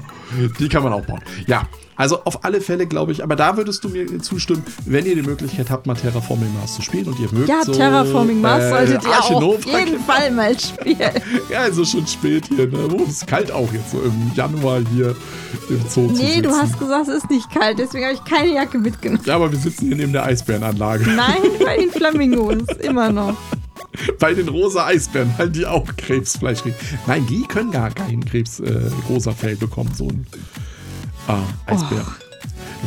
Die kann man auch bauen. Ja, also auf alle Fälle glaube ich, aber da würdest du mir zustimmen, wenn ihr die Möglichkeit habt, mal Terraforming Mars zu spielen und ihr mögt Ja, so, Terraforming Mars äh, solltet ihr auch auf jeden Fall mal spielen. [LAUGHS] Ja, also schon spät hier, ne? Oh, es ist kalt auch jetzt so im Januar hier im Zoo Nee, du hast gesagt, es ist nicht kalt, deswegen habe ich keine Jacke mitgenommen. Ja, aber wir sitzen hier neben der Eisbärenanlage. Nein, [LAUGHS] bei den Flamingos, immer noch. Bei den rosa Eisbären, weil die auch Krebsfleisch kriegen. Nein, die können gar keinen Krebs äh, rosa Fell bekommen, so ein ah, Eisbär.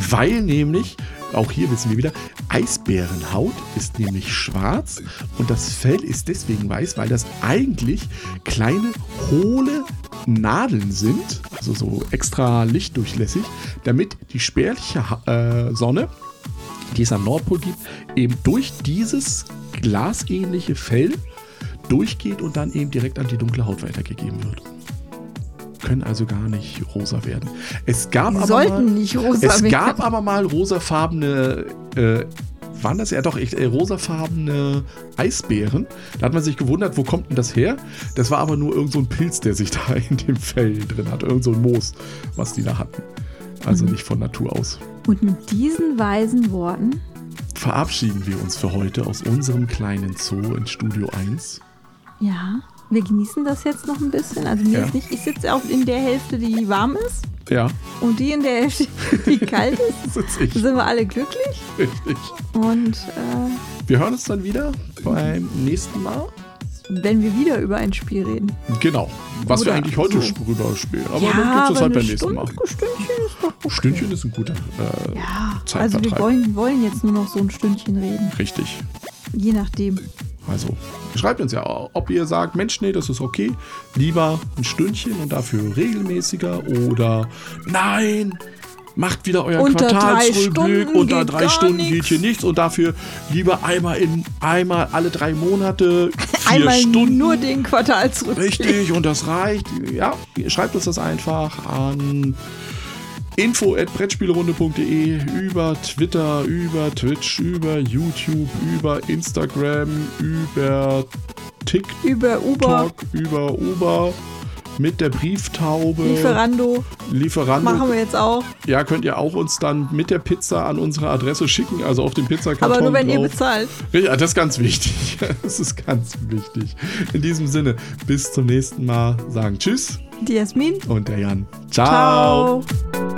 Weil nämlich, auch hier wissen wir wieder, Eisbärenhaut ist nämlich schwarz und das Fell ist deswegen weiß, weil das eigentlich kleine, hohle Nadeln sind, also so extra lichtdurchlässig, damit die spärliche äh, Sonne die es am Nordpol gibt, eben durch dieses glasähnliche Fell durchgeht und dann eben direkt an die dunkle Haut weitergegeben wird. Können also gar nicht rosa werden. Es gab Die aber sollten mal, nicht rosa es werden. gab aber mal rosafarbene, äh, waren das ja doch echt, äh, rosafarbene Eisbären. Da hat man sich gewundert, wo kommt denn das her? Das war aber nur irgend so ein Pilz, der sich [LAUGHS] da in dem Fell drin hat. Irgend so ein Moos, was die da hatten. Also Mhm. nicht von Natur aus Und mit diesen weisen Worten verabschieden wir uns für heute aus unserem kleinen Zoo in Studio 1. Ja, wir genießen das jetzt noch ein bisschen. Also mir Ja. ist nicht, ich sitze auch in der Hälfte, die warm ist Ja, und die in der Hälfte, die [LAUGHS] kalt ist. sitze ich. Sind wir alle glücklich. Richtig. Und äh, Wir hören uns dann wieder beim nächsten Mal. wenn wir wieder über ein Spiel reden. Genau. Was wir Oder eigentlich heute so. rüber spielen. Aber ja, dann gibt es halt beim nächsten Mal. Stündchen ist doch okay. Stündchen ist ein guter äh, Ja, also wir wollen, wollen jetzt nur noch so ein Stündchen reden. Richtig. Je nachdem. Also, schreibt uns ja, ob ihr sagt, Mensch, nee, das ist okay. Lieber ein Stündchen und dafür regelmäßiger oder nein, macht wieder euer Unter Quartalsrückblick. Unter drei Stunden geht hier nichts und dafür lieber einmal in einmal alle drei Monate [LAUGHS] vier Einmal Stunden. nur den Quartalsrückblick. Richtig, und das reicht. Ja, schreibt uns das einfach an info.brettspielerunde.de über Twitter, über Twitch, über YouTube, über Instagram, über TikTok, Über Uber, über Uber, mit der Brieftaube, Lieferando, Lieferando. machen wir jetzt auch. Ja, könnt ihr auch uns dann mit der Pizza an unsere Adresse schicken, also auf dem Pizzakarton Aber nur wenn ihr drauf. bezahlt. Ja, das ist ganz wichtig. [LAUGHS] Das ist ganz wichtig. In diesem Sinne, bis zum nächsten Mal. Sagen Tschüss Die Jasmin. und der Jan. Ciao. Ciao.